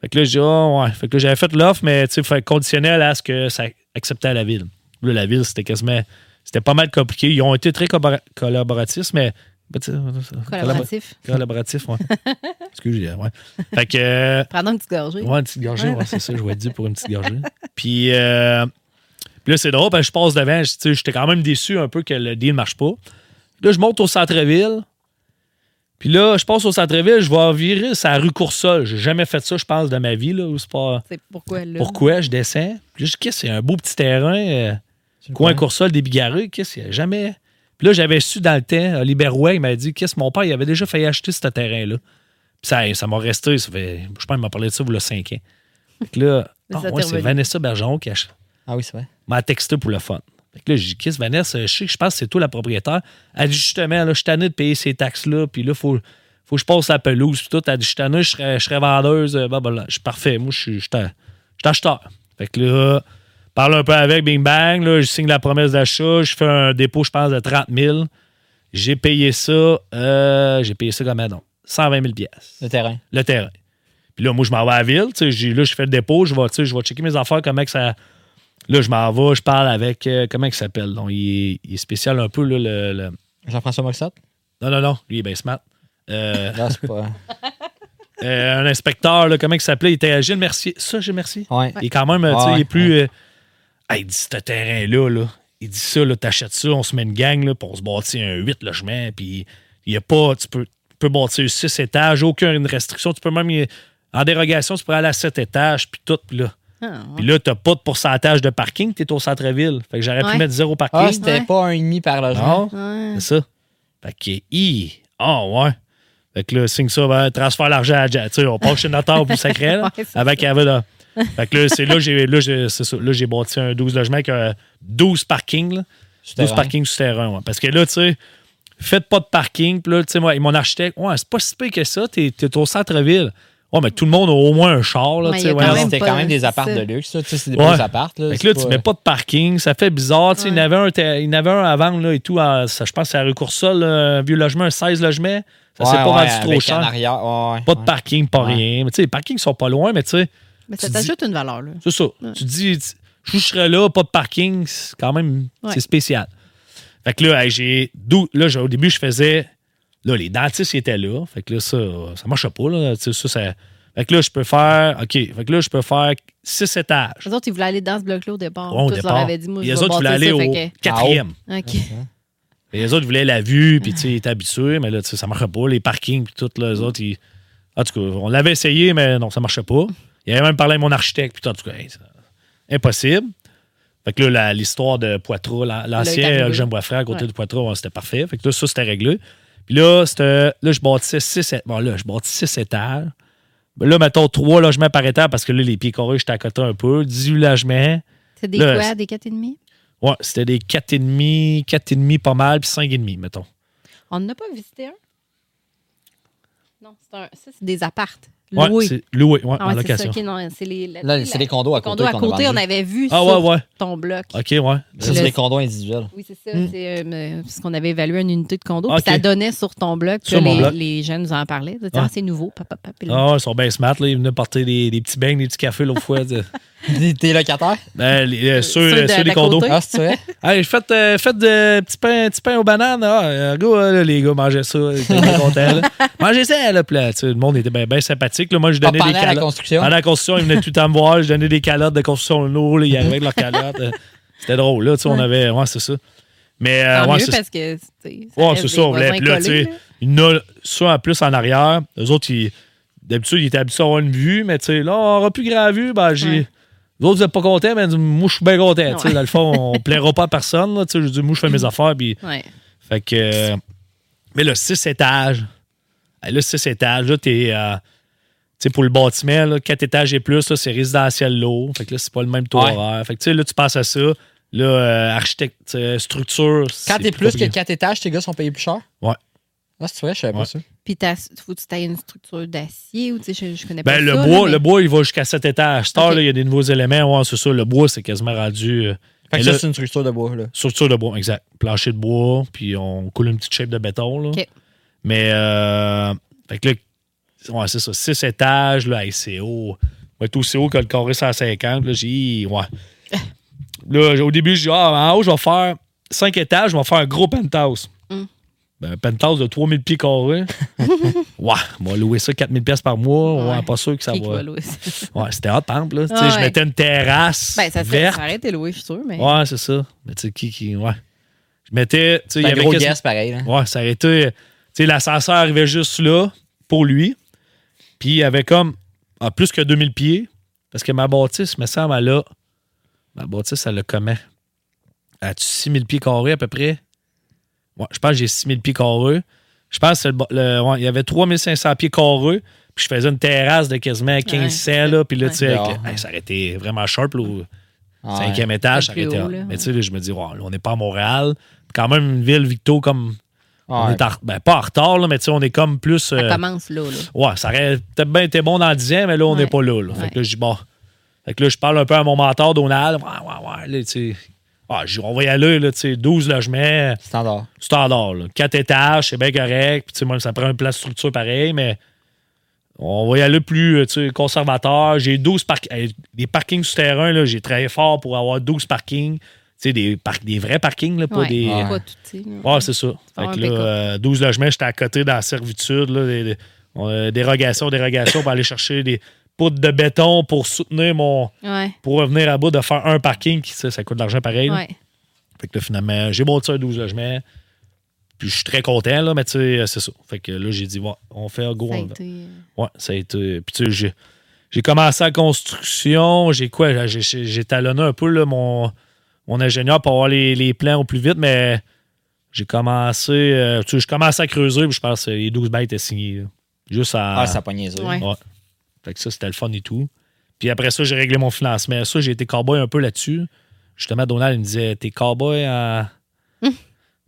Fait que là, j'ai dit, ah, ouais. Fait que là, j'avais fait l'offre, mais tu sais, conditionnel à ce que ça acceptait à la ville. Là, la ville, c'était quasiment. C'était pas mal compliqué. Ils ont été très collabora- collaboratifs, mais. ben, Collaboratif. Collaboratif, ouais. Excusez, ouais. Fait que. euh, Prendre une petite gorgée. ouais, une petite gorgée, Ouais. ouais, c'est ça, je vais dire pour une petite gorgée. Puis, euh, puis là, c'est drôle, parce que je passe devant, je- tu sais, j'étais quand même déçu un peu que le deal marche pas. Là, je monte au centre-ville. Puis là, je passe au centre-ville, je vais virer sur la rue Coursol. J'ai jamais fait ça, je pense, de ma vie. Là, où c'est pas... C'est pourquoi là? Pourquoi je descends? Puis là, je dis, qu'est-ce que c'est un beau petit terrain, euh, le coin. Coursol, des bigarrés, qu'est-ce qu'il y a jamais. Puis là, j'avais su dans le temps, Oliver Roy, il m'a dit, qu'est-ce que mon père, il avait déjà failli acheter ce terrain-là. Puis ça, ça m'a resté, ça fait, je pense qu'il m'a parlé de ça, il y a 5 ans. Que là, ah t'est ouais, c'est. Vanessa Bergeron qui a Ah oui, c'est vrai. m'a texté pour le fun. Fait que là, j'ai dit, Vanessa, je sais que je pense que c'est toi la propriétaire. Elle dit justement, là, je suis tanné de payer ces taxes-là, puis là, il faut, faut que je passe la pelouse, puis tout. Elle dit, je suis tanné, je serais, je serais vendeuse. euh. Je suis parfait. Moi, je suis je suis acheteur. Fait que là, parle un peu avec Bing Bang, là, je signe la promesse d'achat, je fais un dépôt, je pense, de 30 000. J'ai payé ça, euh, j'ai payé ça comment donc? 120 000 pièces Le terrain. le terrain. Puis là, moi, je m'en vais à la ville. tu sais, Là, je fais le dépôt. Je vais, tu sais, je vais checker mes affaires, comment que ça. Là, je m'en vais, je parle avec. euh, comment il s'appelle? Donc, il, est, il est spécial un peu, là, le. le- Jean-François Moxette? Non, non, non. Lui, il est bien smart. Euh, Là, c'est pas. euh, un inspecteur, là, comment il s'appelait? Il était Gilles Mercier. Ça, Gilles Mercier? Ouais. Il est quand même, tu sais, il est plus. Hey, il dit, ce terrain-là, là, il dit ça, là, t'achètes ça, on se met une gang, là, puis on se bâtit un 8 logements, puis il y a pas, tu peux, tu peux bâtir 6 étages, aucune restriction, tu peux même, en dérogation, tu peux aller à 7 étages, puis tout, puis là. Ah. Puis là, t'as pas de pourcentage de parking, t'es au centre-ville. Fait que j'aurais Ouais. pu mettre zéro Ah, parking. c'était Ouais. pas un et demi par logement. non, Ouais. c'est ça. Fait que, hi, ah, ouais. Fait que là, signe ça, ben, transfère l'argent à Jack. Tu sais, on passe chez le notaire au plus sacré, là, Ouais, avec là. Fait que là, c'est là, j'ai, là, j'ai, c'est ça. Là, j'ai bâti un 12 logements avec euh, 12 parkings, là. 12 Souterrain. parkings souterrains, ouais. Parce que là, tu sais, faites pas de parking. Puis là, tu sais, moi, et mon architecte, ouais, c'est pas si pire que ça, t'es es au centre-ville. Ouais, mais tout le monde a au moins un char. Là, Ouais, ouais. C'était quand même des apparts de luxe, ça. Tu sais, c'est des Ouais. beaux apparts. Là, Fait que là, tu mets pas de parking, ça fait bizarre. tu sais, Il y en avait un, il avait un vendre là, et tout. à- ça, je pense que c'est à rue Coursol, là, un vieux logement, un 16 logements. Ça s'est pas ouais, vendu trop cher. arrière, Pas de parking, pas Ouais. rien. Mais tu sais, les parkings sont pas loin, mais tu sais, Mais ça t'ajoute une valeur, là. c'est ça. Tu dis, je serais là, pas de parking, c'est quand même Ouais. c'est spécial. Fait que là, j'ai. Là, au début, je faisais. Là, les dentistes ils étaient là. Fait que là, ça, ça marchait pas. Là, ça, ça- Fait que là, je peux faire. OK. Fait que là, je peux faire six étages. Les autres, ils voulaient aller dans ce bloc-là au départ. Ouais, au Toi, tu leur départ. avais dit, moi, Et je les autres voulaient aller ça, au quatrième. que- OK. Et les autres voulaient la vue, puis tu sais, ils étaient habitués, mais là, tu sais, ça marchait pas. Les parkings, puis tout, là, les autres, ils... En tout cas, on l'avait essayé, mais non, ça marchait pas. Il avait même parlé à mon architecte, puis en tout cas, hey, impossible. Fait que là, l'histoire de Poitras, l'ancien. Eugène Boisfrère à côté Ouais. de Poitras, ouais, c'était parfait. Fait que là, ça, c'était réglé. Puis là, c'était, là, je bâtissais six, bon, là, je bâtissais six étages. Ben là, mettons trois logements par étage parce que là, les pieds carrés, j'étais à côté un peu. 18 logements. C'est des Là, quoi? Des 4,5? Ouais, c'était des 4,5, 4,5 pas mal, puis 5,5, mettons. On n'a pas visité un? Non, c'est un, ça, c'est des appartes. Ouais, loué, ouais, Ah en ouais, location. C'est les... Là, c'est des condos à les côté. condos à côté, on avait vu Ah sur ouais, ouais. ton bloc. OK, ouais. C'est Le- des condos individuels. Oui, c'est ça. Hmm. C'est euh, parce qu'on avait évalué une unité de condo. Puis ça donnait sur ton bloc. Sur les, bloc. les jeunes nous en parlaient. Ah, c'est nouveau. Papa, papa. Ah ils sont bien smart, là. Ils venaient porter des, des petits beignes, des petits cafés l'autre fois. T'es- T'es locataire? ben, les, euh, ceux, Ceux de- ceux des condos. Ah, c'est vrai? Hey, faites, euh, faites de petits pains, petits pains aux bananes. Ah, euh, go, euh, là, les gars, mangez ça. Ils étaient contents. Mangez ça, là. Puis là, tu sais, le monde était bien, bien sympathique. là. Moi, je Ah, donnais des pendant la calottes. construction? Pendant la construction, ils venaient tout le temps me voir. Je donnais des calottes de construction de l'eau. Ils arrivaient avec leurs calottes. Euh, C'était drôle, là. tu sais, On avait. Ouais, c'est ça. Mais, euh, ouais, mieux c'est parce que. Ouais, c'est ça, on voulait. voisins Puis là, tu sais, il y en a ça en plus en arrière. Eux autres, ils- d'habitude, ils étaient habitués à avoir une vue, mais tu sais, là, on n'aura plus grand vue. Ben, j'ai. Les autres, vous n'êtes pas contents, mais moi, je suis bien content. tu sais, Ouais. Dans le fond, on ne plaira pas à personne. là, tu sais, Je dis, moi, je fais mes affaires. Puis, Ouais. fait que. euh, mais là, six étages. Là, six étages, là, t'es. euh, tu sais, pour le bâtiment, là, quatre étages et plus, c'est résidentiel lourd. Fait que là, c'est pas le même taux Ouais. horaire. Fait que, tu sais, là, tu passes à ça. Là, euh, architecte, euh, structure. Quand c'est t'es plus que compliqué. 4 étages, tes gars sont payés plus cher? Ouais. Ah, c'est vrai, je savais Ouais. pas ça. Puis, t'as- faut que tu aies une structure d'acier ou, tu sais, je, je connais pas Ben, le ça. bois, là, le bois, il va jusqu'à cet étage. Star, là, il y a des nouveaux éléments. Ouais, c'est ça. Le bois, c'est quasiment rendu. euh, Fait que ça, là, c'est une structure de bois, là. structure de bois, exact. Plancher de bois, puis on coule une petite shape de béton. Là. Mais, euh, fait que là, ouais, c'est ça. Six étages, là, hey, c'est haut. Va être aussi haut que le carré 150. Là, j'ai dit, ouais. là, au début, j'ai dit, ah, en haut, je vais faire cinq étages, je vais faire un gros penthouse. Ben, un penthouse de 3000 pieds carrés. ouais, on va louer ça 4000 pièces par mois. Ouais, Ouais. pas sûr que ça va. va louer ça? Ouais, c'était hot, temple. Là. Tu sais, Ah Je mettais une terrasse Ben, ça serait, verte. ça aurait été loué, je suis sûre, mais. Ouais, c'est ça. Mais tu sais, qui, qui. Ouais. Je mettais. Tu sais, il y C'est un avait gros guess, pareil, là. Ouais, ça aurait été. Tu sais, l'ascenseur arrivait juste là pour lui. Puis il y avait comme. ah, plus que 2000 pieds. Parce que ma bâtisse, me semble, elle a. Ma bâtisse, elle a comment? Elle a 6000 pieds carrés à peu près? Ouais, je pense que j'ai 6000 pieds carrés. Je pense le, le- ouais, il y avait 3500 pieds carrés. Puis je faisais une terrasse de quasiment 1500. Ouais. là, puis là, tu sais, hey, ça aurait été vraiment sharp. Là, au- Ouais. Cinquième étage, ça Le aurait été haut, là, Mais ouais. tu sais, là, je me dis, ouais, là, on n'est pas à Montréal. Quand même, une ville, Victo, comme. On est en- ben, pas en retard, là, mais tu sais, on est comme plus. Ça euh, commence là, là. ouais, ça aurait peut-être bien été bon dans 10 ans, mais là, on n'est Ouais. pas là. là. Fait que là, je dis, bon. Fait que là, je parle un peu à mon mentor, Donald. Ouais, ouais, ouais. Là, tu sais. Ah, on va y aller, là, tu sais, 12 logements, Standard. standard. Là. 4 étages, c'est bien correct. Puis, ça prend un place structure pareil, mais on va y aller plus euh, tu sais, conservateur. J'ai 12 parkings. Des parkings souterrains, là, j'ai travaillé fort pour avoir 12 parkings. Tu sais, des, par- des vrais parkings, là, pas Ouais, des. Pas tout. Ouais, c'est ça. Fait avoir que un là, pick-up. euh, 12 logements, j'étais à côté dans la servitude, là, des, des- on a dérogation, dérogation pour aller chercher des poutres de béton pour soutenir mon. Ouais. pour revenir à bout de faire un parking, qui, ça, ça coûte de l'argent pareil. Ouais. Fait que là, finalement, j'ai monté ça à 12 logements. Puis je suis très content, là, mais tu sais, c'est ça. Fait que là, j'ai dit, ouais, on fait un gros. Ça a on va- été. euh, Ouais, ça a été. Puis tu sais, j'ai, j'ai commencé la construction. J'ai quoi? J'ai, talonné un peu là, mon, mon ingénieur pour avoir les, les plans au plus vite, mais j'ai commencé. euh, tu sais, je commençais à creuser, puis je pense que les 12 bêtes étaient signées. là. Juste à. Ah, ça. Ouais. Ouais. Fait que ça, c'était le fun et tout. Puis après ça, j'ai réglé mon financement. Ça, j'ai été cowboy un peu là-dessus. Justement, Donald, il me disait T'es cowboy en.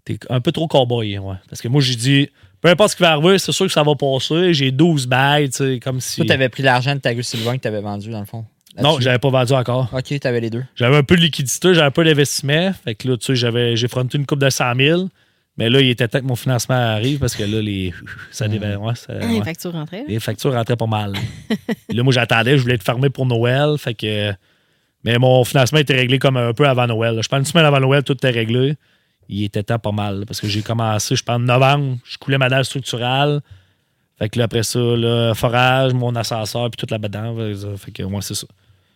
T'es un peu trop cowboy, ouais. Parce que moi, j'ai dit, peu importe ce qui va arriver, c'est sûr que ça va passer. J'ai 12 bails, tu sais, comme si. Toi, t'avais pris l'argent de ta Sylvain que t'avais vendu, dans le fond. Non, j'avais pas vendu encore. Ok, t'avais les deux. J'avais un peu de liquidité, j'avais un peu d'investissement. Fait que là, tu sais, j'avais, j'ai fronté une coupe de 100 000. Mais là, il était temps que mon financement arrive parce que là, les, ça ouais, ça- Les ouais. factures rentraient. là. Les factures rentraient pas mal. Puis là, moi, j'attendais, je voulais être fermé pour Noël. Fait que. Mais mon financement était réglé comme un peu avant Noël. Je pense une semaine avant Noël, tout était réglé. Il était temps pas mal. Parce que j'ai commencé, je pense, en novembre, je coulais ma dalle structurale. Fait que là, après ça, là, forage, mon ascenseur, puis toute la dedans Fait que, moi, c'est ça.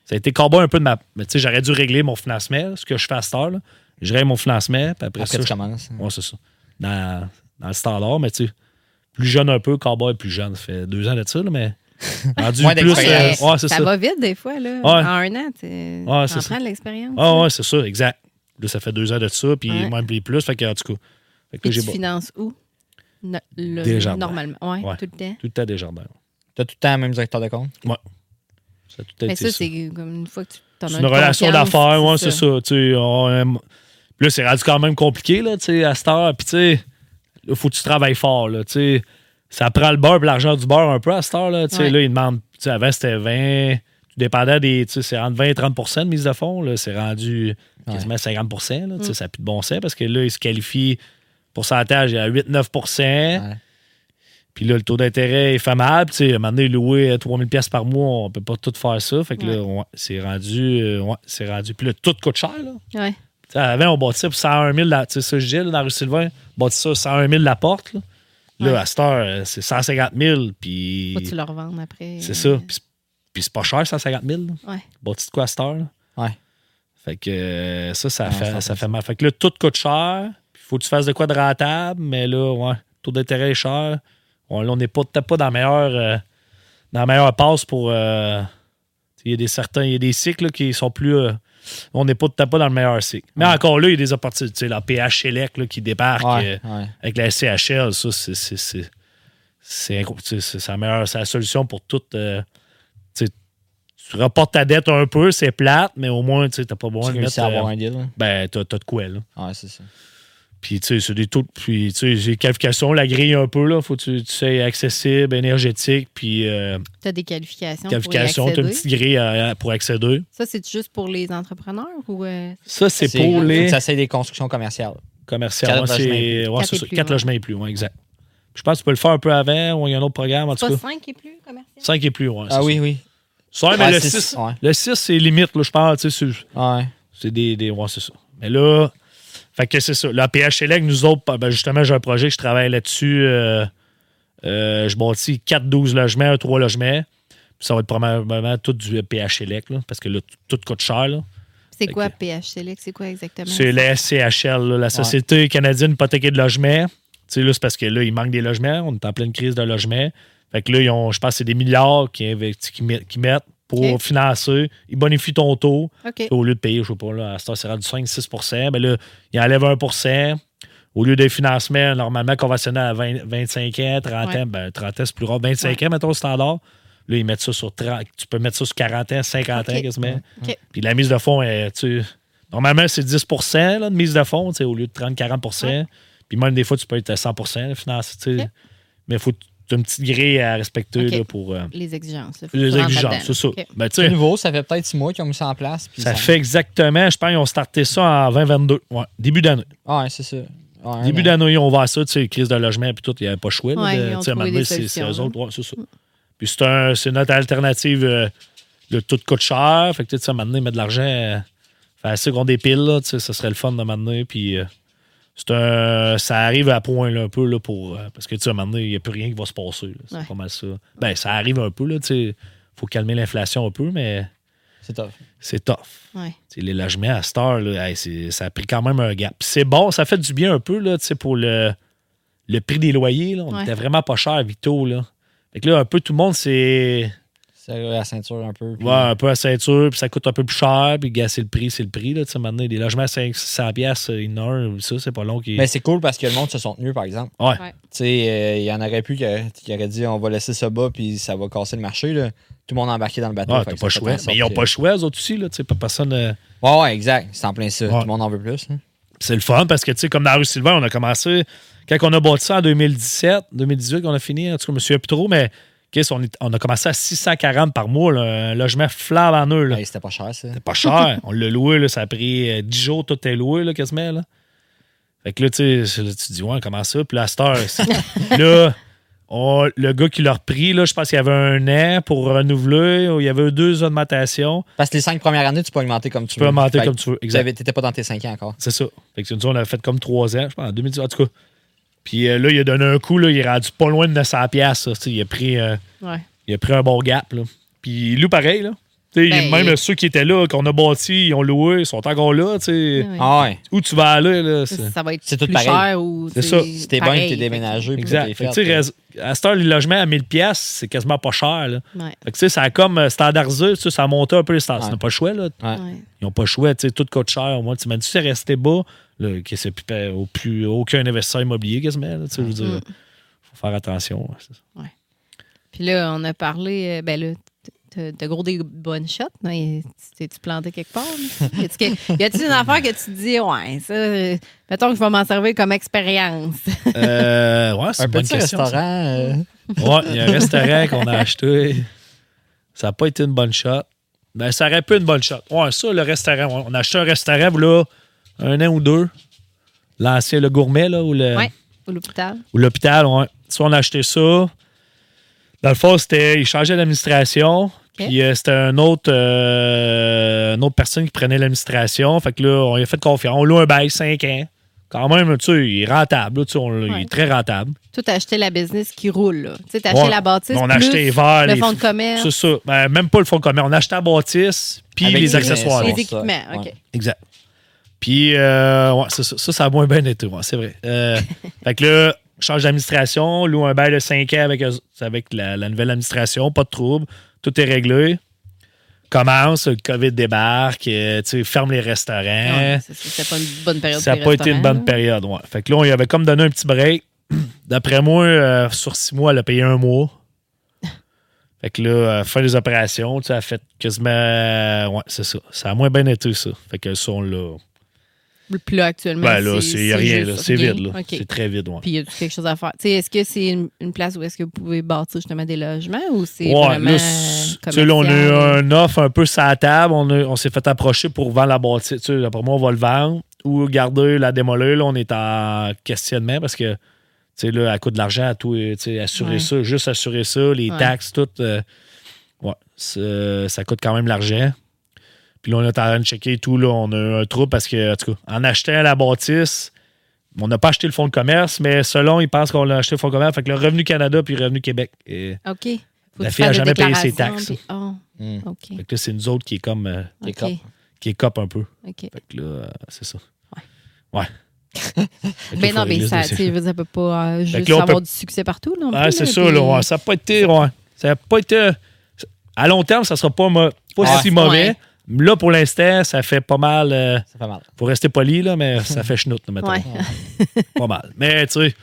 Ça a été combat un peu de ma. Mais tu sais, j'aurais dû régler mon financement, ce que je fais à cette heure. là. Je règle mon financement, puis après, Après, ça, tu je- commences. Ouais, c'est ça. Dans, dans le standard, mais tu sais, plus jeune un peu, Cowboy plus jeune. Ça fait deux ans de ça, là, mais rendu Moins plus. euh, ouais, c'est ça, ça. va vite des fois. Là. Ouais. En un an, tu Ouais, c'est en ça. prends de l'expérience. Ah ouais, c'est ça, exact. Là, ça fait deux ans de ça, puis Ouais. même plus plus. Fait que, en tout cas, fait que là, j'ai tu pas- finances où? No- le- Desjardins. normalement. Ouais, Ouais. tout le temps. tout le temps des jardins. T'as tout le temps le même directeur de compte? Ça a tout Mais été ça, ça. c'est comme une fois que tu t'en as C'est une relation d'affaires, ouais, c'est ça. tu sais, on Puis là, c'est rendu quand même compliqué, là, tu sais, à cette heure. Puis, tu sais, il faut que tu travailles fort, là, tu sais. Ça prend le beurre et l'argent du beurre un peu à cette heure, là. Tu sais, Ouais. là, ils demandent, tu sais, avant, c'était 20. Tu dépendais des, tu sais, c'est entre 20 et 30% de mise de fonds, là. C'est rendu quasiment 50 là. Tu sais, Mm. ça n'a plus de bon sens parce que là, ils se qualifient, pourcentage, à 8-9 Ouais. Puis là, le taux d'intérêt est. Puis, tu sais, à un moment donné, louer 3000 pièces par mois, on peut pas tout faire ça. Fait que là, ouais, c'est rendu. euh, ouais, c'est rendu. Puis là, tout coûte cher, là. Ouais. Tu sais, avant, on bâtissait pour 101 000, la- tu sais, dis, là, dans rue Sylvain, on bâtissait ça 101 000 la porte, là. Là, Ouais. à cette heure, euh, c'est 150 000, puis... Faut que tu le revendes après. C'est euh, ça. Puis c'est- Puis c'est pas cher, 150 000. là. Ouais. Bâti de quoi à cette heure, là? Ouais. Fait que euh, ça, ça, Ouais, fait, ça fait mal. Fait que là, tout coûte cher. Puis faut que tu fasses de quoi de rentable, mais là, ouais, taux d'intérêt est cher. On, là, on n'est pas- peut-être pas dans la meilleure, euh, dans la meilleure passe pour. euh, il y a des certains, il y a des cycles là, qui sont plus. euh, on n'est pas pas dans le meilleur cycle. Mais Ouais. encore là, il y a des opportunités. La PH Select là, qui débarque Ouais, euh, avec la SCHL, ça, c'est. c'est- tu sais, la meilleure, la solution pour tout. euh, tu sais, tu reportes ta dette un peu, c'est plate, mais au moins, tu n'as pas besoin Tu de mettre. à avoir euh, un deal. là. ben, t'as t'as de quoi, là. Ouais, c'est ça. Puis, tu sais, c'est des taux. Puis, tu sais, j'ai qualification, la grille un peu, là. Faut que tu, tu sais, accessible, énergétique, puis euh, T'as des qualifications. qualification, pour y t'as une petite grille à- à- pour accéder. Ça, c'est juste pour les entrepreneurs ou. euh, Ça, c'est pour les Ça, c'est des constructions commerciales. Ouais, c'est logements et ouais, Quatre c'est et ça. plus, Quatre ouais. logements et plus, ouais, exact. Je pense que tu peux le faire un peu avant, ou il y a un autre programme, en tout pas cas. 5 et plus commercial? 5 et plus, ouais. Ah oui, oui. Ça, mais Ouais, le c'est- 6, ouais. le 6, c'est limite, là, je pense, tu sais, c'est- Ouais. C'est des, des. Ouais, c'est ça. Mais là, fait que c'est ça. La PHLEC, nous autres, ben, justement, j'ai un projet, je travaille là-dessus. euh, euh, je bâtis 4-12 logements, un 3 logements. Puis ça va être probablement tout du PHLEC, là, parce que là, tout coûte cher. là. C'est quoi que- PH Select? C'est quoi exactement? C'est la SCHL, là, la Société canadienne hypothéquée de logement. Tu sais, là, c'est parce que là, il manque des logements. On est en pleine crise de logement. Fait que là, ils ont, je pense que c'est des milliards qui, qui mettent pour financer. Ils bonifient ton taux. OK. Au lieu de payer, je sais pas, là, à ce c'est rendu 5-6 ben là, il enlève 1% Au lieu des financements normalement conventionnels à 20 25 ans, 30 Ouais. ans, ben 30 ans, c'est plus rare. 25 ans, mettons, standard. Là, ils mettent ça sur 30. Tu peux mettre ça sur 40 ans, 50 ans Ok. quasiment. OK. Puis la mise de fonds, est, tu sais, normalement, c'est 10 là, de mise de fonds, au lieu de 30-40 Ouais. Puis même des fois, tu peux être à 100 financé. tu sais. Ok. Mais il faut as une petite grille à respecter là, pour euh, Les exigences. là. Les exigences. C'est ça. Ben, C'est sais, nouveau, ça fait peut-être six mois qu'ils ont mis ça en place. puis ça fait exactement, je pense qu'ils ont starté ça en 2022. Ouais, début d'année. Ah, ouais, c'est ça. Ouais, Début d'année, ils ont ouvert ça, tu sais, crise de logement, puis tout, il n'y avait pas le choix. Ouais, ils à c'est c'est eux autres, ouais, c'est ça. Puis c'est un- c'est notre alternative, euh, le tout coûte cher, fait que tu sais, à un moment donné, mettre de l'argent, euh, faire ça qu'on des piles, là, tu sais, ça serait le fun de m'amener, puis euh, c'est un, ça arrive à point, là, un peu, là, pour, euh, parce que, tu sais, à un moment donné, il n'y a plus rien qui va se passer, c'est Ouais. pas mal ça. Ben, ça arrive un peu, là, tu sais, faut calmer l'inflation un peu, mais C'est tough. c'est tough. Ouais. Les logements à cette heure, là, hey, ça a pris quand même un gap. Puis c'est bon, ça fait du bien un peu là, tu sais, pour le, le prix des loyers. Là. On Ouais. était vraiment pas cher, Vito. Là. Fait que là, un peu tout le monde, C'est la ceinture un peu. puis- ouais, un peu à ceinture, puis ça coûte un peu plus cher, puis gars, c'est le prix, c'est le prix. Là, tu sais, maintenant, des logements à 500$, piastres, il y en a un, ça, c'est pas long. Mais c'est cool parce que le monde se sont tenus, par exemple. ouais. Ouais. Tu sais, euh, il y en aurait plus qui, qui auraient dit on va laisser ça bas puis ça va casser le marché. Là. Tout le monde a embarqué dans le bateau. Fait t'as pas choix. Mais ils ont pas le choix, eux autres aussi. Là, tu sais, pas personne. euh, Ouais, ouais, exact. C'est en plein ça. Ouais. Tout le monde en veut plus. hein. C'est le fun parce que, tu sais, comme dans la rue Sylvain, on a commencé. Quand on a bâti ça en 2017, 2018, qu'on a fini, en tout cas, je me souviens plus trop, mais Chris, on, est- on a commencé à 640 par mois, là, un logement flamme en eux. Hey, C'était pas cher, ça. C'était pas cher. on l'a loué, là, ça a pris euh, 10 jours, tout est loué, là, quasiment. Là. Fait que là, tu tu dis, ouais, comment ça? Puis là, cette heure, là, on- le gars qui l'a repris, là, je pense qu'il y avait un an pour renouveler, ou il y avait deux augmentations. Parce que les cinq premières années, tu peux augmenter comme tu, Tu peux veux. augmenter Fait comme tu veux. Tu Exact. t'étais pas dans tes cinq ans encore. C'est ça. Fait que nous, on a fait comme trois ans, je pense, en 2010, en tout cas. Puis euh, là, il a donné un coup, là, il est rendu pas loin de 900 piastres, ça, tu sais, Il a pris... euh, Ouais. il a pris un bon gap. Là. Puis Lou, pareil. Là. Tu sais, Ben, même il- ceux qui étaient là, qu'on a bâtis, ils ont loué, ils sont encore là. tu sais. Ouais. Ah ouais. Où tu vas aller? Là, c'est- Ça, va être C'est tout plus pareil. cher ou C'est ça. Si t'es bien, t'es déménagé. Exact. Fait que, fait, tu sais, euh, à cette heure, les logements à 1000 pièces c'est quasiment pas cher. Là. Ouais. Fait que, tu sais, ça a comme standardisé, tu sais, ça a monté un peu les standards. Ouais. Ils n'ont pas le choix. Là. Ils n'ont pas le choix. tu sais, Tout coûte cher. Moi, tu m'as dit, c'est resté bas. Là, que c'est plus, pa- au plus, aucun investisseur immobilier quasiment. Là, tu sais, je veux dire, Mm. faut faire attention. ouais, c'est ça. Puis là, on a parlé, euh, ben là, t'as- t'as gros des bonnes shots. là, et tu T'es-tu planté quelque part? Y a-tu une affaire que tu te dis, ouais, ça, mettons que je vais m'en servir comme expérience? Euh, ouais, c'est Un une bonne petit question. restaurant. euh, Ouais, il y a un restaurant qu'on a acheté. Ça n'a pas été une bonne shot. Ben, ça aurait pu une bonne shot. Ouais, ça, le restaurant. On a acheté un restaurant, là, un an ou deux. L'ancien, le gourmet, là, ou le- Ouais. Ou l'hôpital? ou l'hôpital, ouais. Ça, on a acheté ça. Dans le fond, c'était. Il changeait d'administration. Puis euh, c'était un autre, euh, une autre personne qui prenait l'administration. Fait que là, on lui a fait confiance. On loue un bail 5 ans. Quand même, tu sais, il est rentable. là, tu sais, on- Il est très rentable. Toi, t'as acheté la business qui roule, là. Tu sais, t'as acheté Ouais. la bâtisse. On a acheté les verres, Le les fonds de commerce. C'est ça. Ben, même pas le fonds de commerce. On a acheté la bâtisse, puis Avec les les accessoires. Les équipements, Ouais. OK. Exact. Puis, euh, ouais, ça, ça, ça a moins bien été, ouais, c'est vrai. Euh, fait que là, change d'administration, loue un bail de 5 ans avec, avec la, la nouvelle administration, pas de trouble, tout est réglé. Commence, le COVID débarque, euh, tu sais, ferme les restaurants. Ouais, C'était pas une bonne période Ça n'a pas été une bonne période, ouais. Fait que là, on y avait comme donné un petit break. D'après moi, euh, sur six mois, elle a payé un mois. Fait que là, fin des opérations, tu sais, elle a fait quasiment. ouais, c'est ça. Ça a moins bien été, ça. Fait que ça, on l'a. Puis là, actuellement, Ben là, c'est rien, là. C'est vide, là. C'est très vide, ouais. Puis il y a quelque chose à faire? Tu sais, est-ce que c'est une, une place où est-ce que vous pouvez bâtir justement des logements ou c'est Ouais, vraiment là, là, on a eu un offre un peu sur la table. On, a- on s'est fait approcher pour vendre la bâtisse. Tu sais, D'après moi, on va le vendre ou garder la démolir. Là, on est en questionnement parce que, tu sais, là, elle coûte de l'argent à tout. Tu sais, assurer Ouais. ça, juste assurer ça, les Ouais. taxes, tout. euh, ouais, ça coûte quand même l'argent. Puis là, on est en train de checker tout. Là, on a un trou parce que, en tout cas, en achetant la bâtisse, on n'a pas acheté le fonds de commerce, mais selon, ils pensent qu'on l'a acheté le fonds de commerce. Fait que le Revenu Canada puis le Revenu Québec. Et, OK. Faut La fille a des jamais payé ses taxes. puis- oh, Hmm. OK. fait que là, c'est nous autres qui est comme. euh, Qui est cop. qui est cop un peu. OK. Fait que là, euh, c'est ça. Ouais. Là, Ben faut non, mais ça, veux dire, peut pas euh, juste que là, on avoir peut- du succès partout. Non Ouais, plus, c'est ça, puis- là. ouais, ça n'a pas été. Ouais, ça n'a pas été. À long terme, ça sera pas, mo- pas Ah, si mauvais. Là, pour l'instant, ça fait pas mal. euh, Ça fait mal. faut rester poli, là, mais ça fait chenoute, là, mettons. Ouais. Pas mal. Mais, tu sais,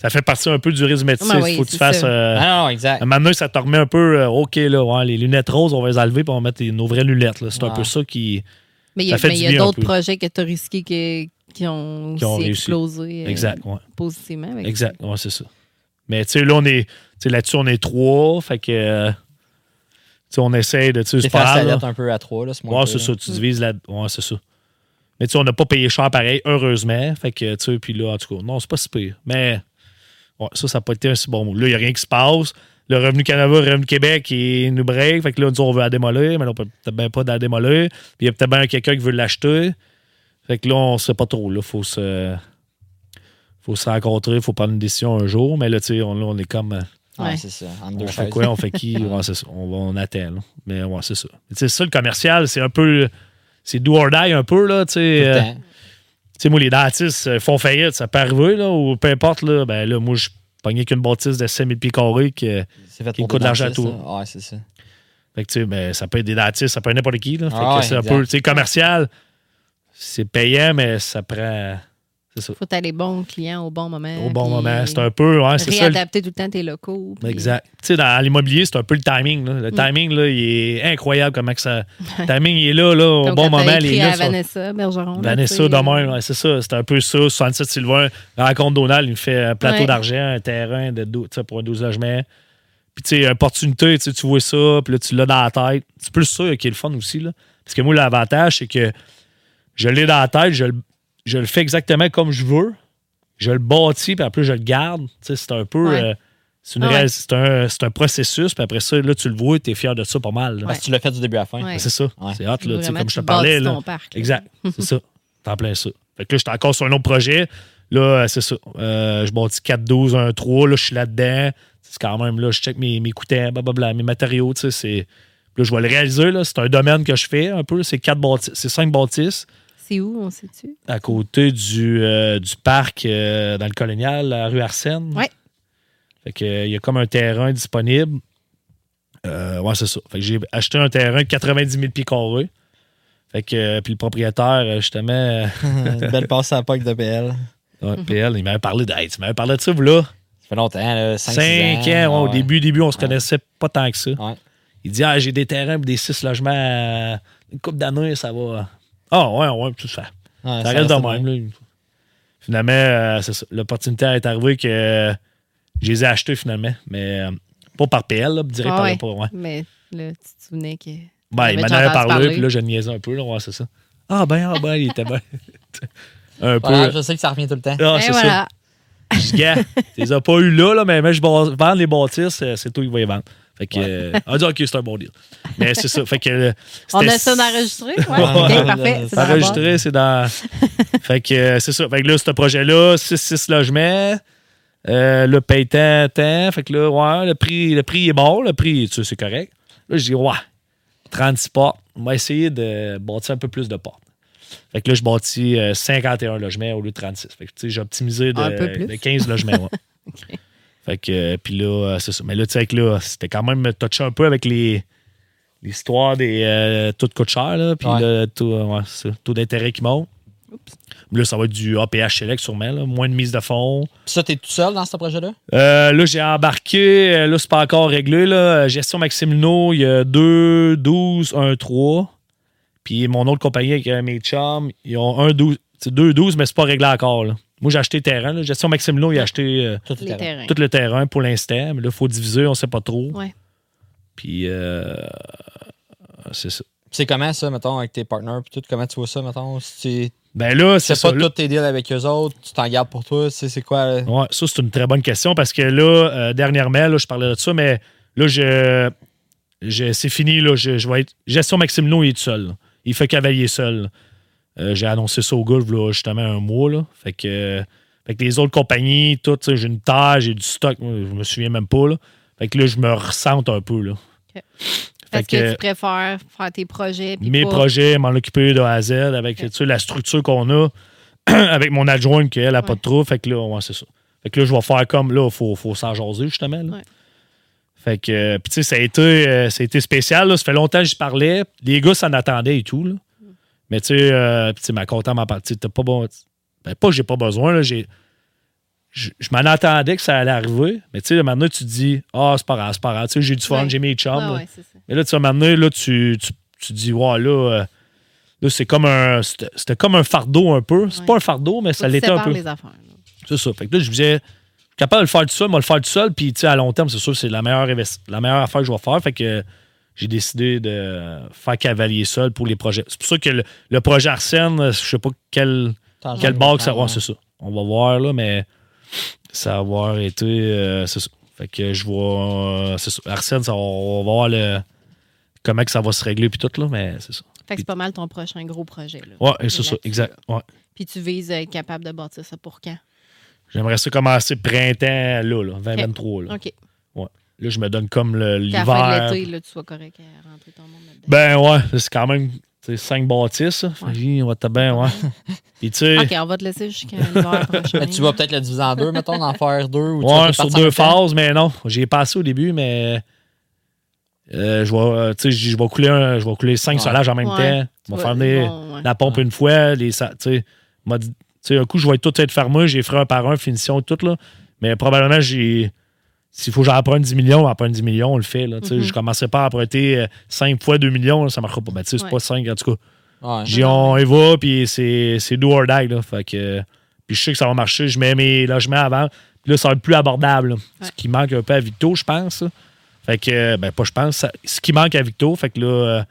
ça fait partie un peu du risque médecin. Ouais, Il oui, faut que tu fasses. euh, Ah non, exact. à un moment donné, ça te remet un peu. euh, OK, là, ouais, les lunettes roses, on va les enlever puis on va mettre nos vraies lunettes. C'est un peu ça qui. Mais il y a, d'autres projets que tu as risqués que- qui ont Qui ont aussi explosé euh, Exact, ouais. positivement. avec Exact, ouais, c'est ça. Mais tu sais, là, on est. Tu sais, là-dessus, on est trois. Fait que. Euh, tu sais, on essaie de. Tu sais, C'est faire un peu à trois, là, ce Ouais, mois c'est ça. Tu divises la. Ouais, c'est ça. Mais tu sais, on n'a pas payé cher pareil, heureusement. Fait que, tu sais, puis là, en tout cas, non, c'est pas si pire. Mais. Ouais, ça, ça n'a pas été un si bon mot. Là, il n'y a rien qui se passe. Le Revenu Canada, le Revenu Québec, il nous break. Fait que là, nous, on veut la démolir, mais là, on peut peut-être bien pas la démolir. Puis il y a peut-être bien quelqu'un qui veut l'acheter. Fait que là, on sait pas trop. Là, faut se. Faut se rencontrer, faut prendre une décision un jour. Mais là, tu sais, on, là, on est comme. Ouais, Ouais. c'est ça. En on fait quoi, on fait qui? Ouais, c'est ça. On, va- on attend. là. Mais ouais, c'est ça. Sais, ça, le commercial, c'est un peu. C'est do or die un peu, là. Tu sais, Euh, temps. tu sais, moi, les dentistes euh, font faillite, ça peut arriver, là, ou peu importe, là. Ben là, moi, je pognais qu'une bâtisse de 5000 pieds carrés. C'est qui pour coûte de l'argent à tout. là. Ouais, c'est ça. fait que, tu sais, ben, ça peut être des dentistes, ça peut être n'importe qui, là. Fait Ah que ouais, c'est un peu, tu sais, commercial, c'est payant, mais ça prend. C'est ça. Faut que les bons clients au bon moment. Au bon moment. C'est un peu, ouais, c'est ça. Réadapter tout le temps tes locaux. puis- Exact. Tu sais, dans l'immobilier, c'est un peu le timing. là. Le timing, là, il est incroyable comment que ça. Le timing, il est là, là au bon moment. écrit Les à gars Vanessa Bergeron. Vanessa, demain, ouais, c'est ça. C'est un peu ça. 67 Sylvain, rencontre Donald, il me fait un plateau Ouais. d'argent, un terrain de, pour un 12 logements. Puis, tu sais, opportunité, tu vois ça, puis là, tu l'as dans la tête. C'est plus ça qui est le fun aussi, là. Parce que moi, l'avantage, c'est que je l'ai dans la tête, je, le- je le fais exactement comme je veux. Je le bâtis, puis après, je le garde. C'est un peu. Ouais. euh, c'est, Ah ouais. c'est un, processus, puis après ça, là, tu le vois, tu es fier de ça pas mal. là. Parce que tu l'as fait du début à la fin. Ouais. C'est ça. Ouais. C'est hot, là, comme je te parlais. Là. ton parc, là. Exact. C'est ça. T'en plein ça. Fait que là, j'étais encore sur un autre projet. Là, euh, c'est ça. Euh, je bâtis 4-12, 1-3. Là, je suis là-dedans. C'est quand même, là, je check mes, mes coutins, blablabla, mes matériaux, tu sais, c'est. Là, je vais le réaliser. C'est un domaine que je fais un peu. C'est bâtisses, c'est cinq bâtisses C'est où, on sait-tu? à côté du, euh, du parc euh, dans le colonial, la rue Arsène. Ouais. Fait que, euh, il y a comme un terrain disponible. Euh, ouais, c'est ça. Fait que j'ai acheté un terrain de 90 000 pieds carrés. Fait que, euh, puis le propriétaire, justement, Une belle passe à la POC de PL. ouais, PL, il m'avait parlé de. Hey, tu m'avais parlé de ça, vous là. Ça fait longtemps, là, 5 5 ans, ouais, au début, début, on se Ouais. connaissait pas tant que ça. Ouais. Il dit Ah, j'ai des terrains pour des 6 logements. Une couple d'années, ça va. Ah, ouais, ouais, tout ça. Ouais, Ça reste de de même. là. Finalement, euh, c'est ça. L'opportunité est arrivée que euh, je les ai achetés finalement. Mais euh, pas par PL, là, direct Ah par ouais. le pas. Ouais. Mais là, tu te souvenais que. Ben, il m'en déjà avait parlé, puis là, je niaisais un peu. Là, ouais, c'est ça. Ah, ben, ah, ben, il était bien. un peu. Je sais que ça revient tout le temps. Ah, c'est ça. voilà. Je dis, gars, tu les as pas eu là, là mais, mais je vais vendre les bâtisses, euh, c'est toi qui vas les vendre. Fait que, euh, on dit, OK, c'est un bon deal. Mais c'est ça. Fait que, euh, On a ça d'enregistré? Ouais. Ouais. OK, parfait. C'est. Enregistré, c'est dans. fait que euh, c'est ça. Fait que là, ce projet-là, 6-6 logements. Euh, le paye tant, tant. Fait que là, ouais, le prix, le prix est bon. Le prix, tu sais, c'est correct. Là, je dis, ouais, 36 portes. On va essayer de bâtir un peu plus de portes. Fait que là, je bâtis euh, 51 logements au lieu de 36. Fait que, tu sais, j'ai optimisé de 15 logements. ouais. Fait que, euh, puis là, euh, c'est ça. Mais là, tu sais, que là, c'était quand même touché un peu avec les l'histoire des euh, tout coûte cher, là, puis Ouais. le taux, euh, ouais, taux d'intérêt qui monte. Là, ça va être du APH Select sûrement, là, moins de mise de fonds. Puis ça, t'es tout seul dans ce projet-là? Euh, là, j'ai embarqué, là, c'est pas encore réglé. Là, gestion Maximino, il y a 2, 12, 1, 3. Puis mon autre compagnie avec mes chums, ils ont 1, 12. C'est 2, 12, mais c'est pas réglé encore. là. Moi, j'ai acheté terrain. Là. Gestion Maximino, il a acheté euh, Tout Les terrains. tout le terrain pour l'instant. Mais là, il faut diviser, on sait pas trop. Ouais. Puis, euh, c'est ça. C'est comment ça, mettons, avec tes partners? Puis tout, comment tu vois ça, mettons? Si tu Ben là, c'est pas tous tes deals avec eux autres, tu t'en gardes pour toi, c'est c'est quoi? là? Ouais, ça, c'est une très bonne question parce que là, euh, dernièrement, là, je parlais de ça, mais là, je, je- c'est fini. Là, je, je vais être. Gestion Maximino, il est tout seul. là. Il fait cavalier seul. Euh, j'ai annoncé ça au golf, là, justement, un mois. Là. Fait, que, fait que les autres compagnies, tout, j'ai une taille, j'ai du stock, je me souviens même pas. Là. Fait que là, je me ressente un peu. Là. OK. Fait que, que- tu préfères faire tes projets? mes pas- projets, m'en occuper de A à Z avec la structure qu'on a avec mon adjointe qu'elle n'a pas de trou. Fait que là, ouais, c'est ça. Fait que là, je vais faire comme là, il faut, faut s'en jaser justement. là. Ouais. Fait que, euh, puis tu sais, ça a été, euh, ça a été spécial. là. Ça fait longtemps que j'y parlais. Les gars s'en attendaient et tout. là. Mais tu sais, euh, sais, ma comptable m'a parlé. T'as pas bon. Ben, pas que j'ai pas besoin. Là, j'ai, je, je m'en attendais que ça allait arriver. Mais tu sais, maintenant, tu te dis, ah, c'est pas grave, c'est pas grave. Tu sais, j'ai du fun, Ouais. j'ai mes chums. Là. ouais. Mais là, tu vas m'amener, là, tu, tu, tu dis, ouais, là, euh, là c'est comme un. C'était comme un fardeau un peu. C'est Ouais. pas un fardeau, mais Faut ça l'était un peu. les affaires. là. C'est ça. Fait que là, je me disais, je suis capable de le faire tout seul, moi, le faire tout seul. Puis, tu sais, à long terme, c'est sûr, c'est la meilleure, la meilleure affaire que je vais faire. Fait que j'ai décidé de faire cavalier seul pour les projets. C'est pour ça que le, le projet Arsène, je sais pas quel, quel bar que ça temps, ouais, c'est ça. On va voir, là, mais ça va avoir été. euh, c'est ça. Fait que je vois. c'est ça. Arsène, ça, on va voir le, comment que ça va se régler, puis tout, là, mais c'est ça. Fait que c'est pas mal ton prochain gros projet. Là. Ouais, et c'est ça, exact. Ouais. Puis tu vises à être capable de bâtir ça pour quand? J'aimerais ça commencer printemps, là, là 2023. Là. OK. Là, je me donne comme le- Qu'à la fin de l'hiver. l'été, là, tu sois correct à rentrer ton monde là-dedans. Ben ouais, c'est quand même cinq bâtisses. Ouais. on va te bien, ouais. Puis tu sais, OK, on va te laisser jusqu'à l'hiver prochain. Mais tu vas peut-être le diviser en deux, mettons, d'en faire deux ou tu ouais, sur en deux phases, mais non. J'ai passé au début, mais euh, je vais, tu sais, je vais couler un- je vais couler cinq Ouais. solages en même Ouais. temps. Je vais faire venir bon, ouais. la pompe Ouais. une fois, les, Tu sais, un coup, je vais tout être fermé, j'ai fait un par un, finition, tout, là. Mais probablement, j'ai. S'il faut que j'emprunte 10 millions, on emprunte 10 millions, on le fait. Là, Tu sais, Mhm. Je commencerai pas à emprunter 5 fois 2 millions, là, ça ne marchera pas. Ben, tu sais, c'est Ouais. pas 5, en tout cas. Ouais. J'y on y va, puis c'est, c'est do or die. Là, fait que, puis je sais que ça va marcher. Je mets mes logements avant. Puis là, ça va être plus abordable. là. Ce qui manque un peu à Victo, je pense. là. Fait que, ben pas je pense, ça- ce qui manque à Victo, fait que là, euh, tu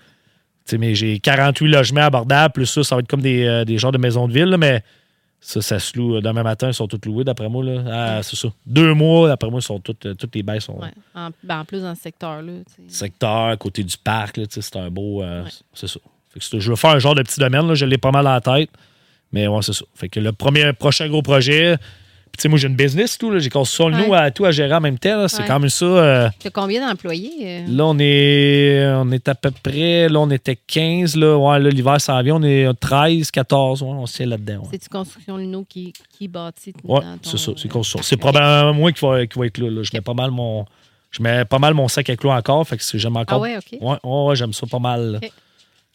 sais, mais j'ai 48 logements abordables, plus ça, ça va être comme des, euh, des genres de maisons de ville, là, mais ça, ça se loue. euh, Demain matin, ils sont tous loués, d'après moi. Là. Ah, c'est ça. Deux mois, d'après moi, ils sont toutes, euh, toutes les bails sont Ouais. En, ben, en plus, dans ce secteur-là. tu sais. secteur, côté du parc. là, c'est un beau. euh, Ouais. C'est ça. Fait que c'est- je veux faire un genre de petit domaine. Là, je l'ai pas mal en tête. Mais ouais, c'est ça. Fait que le premier prochain gros projet. Tu sais, moi, j'ai une business, tout. J'ai construit nous Ouais. à tout à gérer en même temps. C'est Ouais. quand même ça. euh, T'as combien d'employés? euh? là, on est, on est à peu près. Là, on était 15. Là, ouais, là, l'hiver s'en vient. On est 13, 14. Ouais, on se tient là-dedans. C'est-tu Construction Luno qui, qui bâtit? Ton- c'est ça. C'est construction. C'est probablement moi qui va, qui va être là. là. Je mets pas mal mon. Je mets pas mal mon sac à clous encore. Fait que j'aime encore Ah ouais, OK. Ouais, j'aime ça pas mal.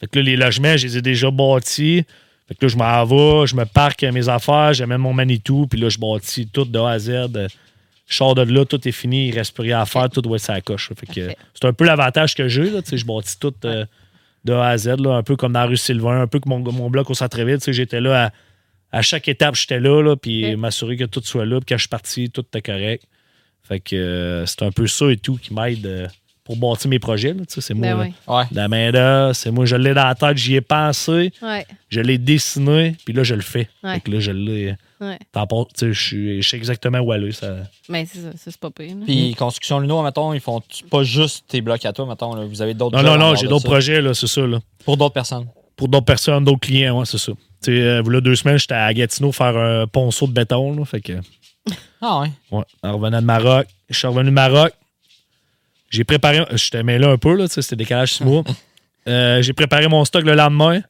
Fait que là, les logements, je les ai déjà bâtis. Fait que là, je m'en vais, je me parque mes affaires, j'amène mon Manitou, puis là, je bâtis tout de A à Z. Je sors de là, tout est fini, il reste plus rien à faire, tout doit être la coche. Fait que c'est un peu l'avantage que j'ai, là, je bâtis tout euh, de A à Z, là, un peu comme dans la rue Sylvain, un peu comme mon, mon bloc au centre-ville. J'étais là à, à chaque étape, j'étais là, là puis m'assurer que tout soit là, puis quand je suis parti, tout était correct. Fait que euh, c'est un peu ça et tout qui m'aide euh, pour bâtir mes projets. là, tu sais, C'est moi. Ben là. ouais. Ouais. La main d'œuvre, c'est moi, je l'ai dans la tête, j'y ai pensé, Ouais, je l'ai dessiné, puis là, je le fais. Ouais. Fait que là, je l'ai. sais, Je sais exactement où aller. Ça... Ben, c'est ça, ça, c'est pas pire. là. Puis Construction Luno, mettons, ils font pas juste tes blocs à toi, mettons. là. Vous avez d'autres Non, non, non, j'ai d'autres ça. projets, là, c'est ça. Là. Pour d'autres personnes. Pour d'autres personnes, d'autres clients, ouais, c'est ça. Tu sais, euh, là, deux semaines, j'étais à Gatineau faire un ponceau de béton. Là, fait que, Ah ouais. ouais, en revenant de Maroc, je suis revenu de Maroc. J'ai préparé, je t'ai mêlé un peu, là, c'était décalage six mois. Euh, j'ai préparé mon stock le lendemain.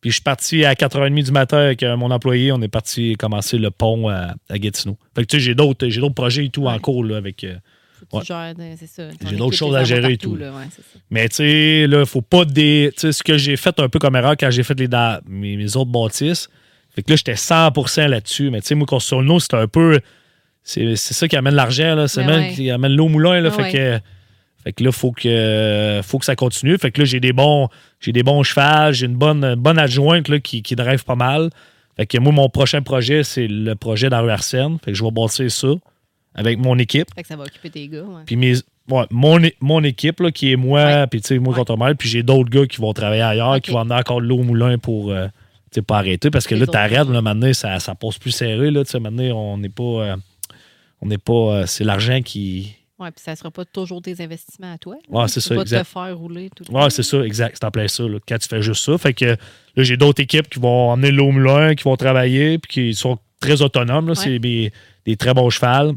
Puis je suis parti à 4h30 du matin avec euh, mon employé. On est parti commencer le pont à, à Gatineau. Fait que tu sais, j'ai d'autres, j'ai d'autres projets et tout en cours là, avec. euh, ouais. Ton J'ai d'autres choses à gérer et tout. là, ouais, c'est ça. Mais tu sais, là, faut pas des. Tu sais, ce que j'ai fait un peu comme erreur quand j'ai fait les da- mes, mes autres bâtisses. Fait que là, j'étais 100% là-dessus. Mais tu sais, moi, construction le nom, c'est un peu. C'est c'est ça qui amène l'argent, là. C'est Ben même qui amène l'eau au moulin, là. Ah fait, que, fait que là, faut que, faut que ça continue. Fait que là, j'ai des bons, j'ai des bons chevals, j'ai une bonne, une bonne adjointe, là, qui, qui drive pas mal. Fait que moi, mon prochain projet, c'est le projet dans la Arsène. Fait que je vais bâtir ça avec mon équipe. Fait que ça va occuper tes gars. Ouais. Puis mes, ouais, mon, mon équipe, là, qui est moi, Ouais. puis tu sais, moi contre moi, puis j'ai d'autres gars qui vont travailler ailleurs, qui vont amener encore de l'eau au moulin pour euh, tu sais, pas arrêter. Parce que là, t'arrêtes, là, maintenant, ça, ça passe plus serré. Là, tu sais, maintenant, on n'est pas. euh, on n'est pas. euh, c'est l'argent qui. Ouais, puis ça sera pas toujours des investissements à toi. Ouais, c'est ça, pas exact. te faire rouler tout c'est ça, exact. C'est en plein ça. Là, quand tu fais juste ça. Fait que là, j'ai d'autres équipes qui vont emmener l'eau au moulin, qui vont travailler, puis qui sont très autonomes. C'est des, des très bons chevals.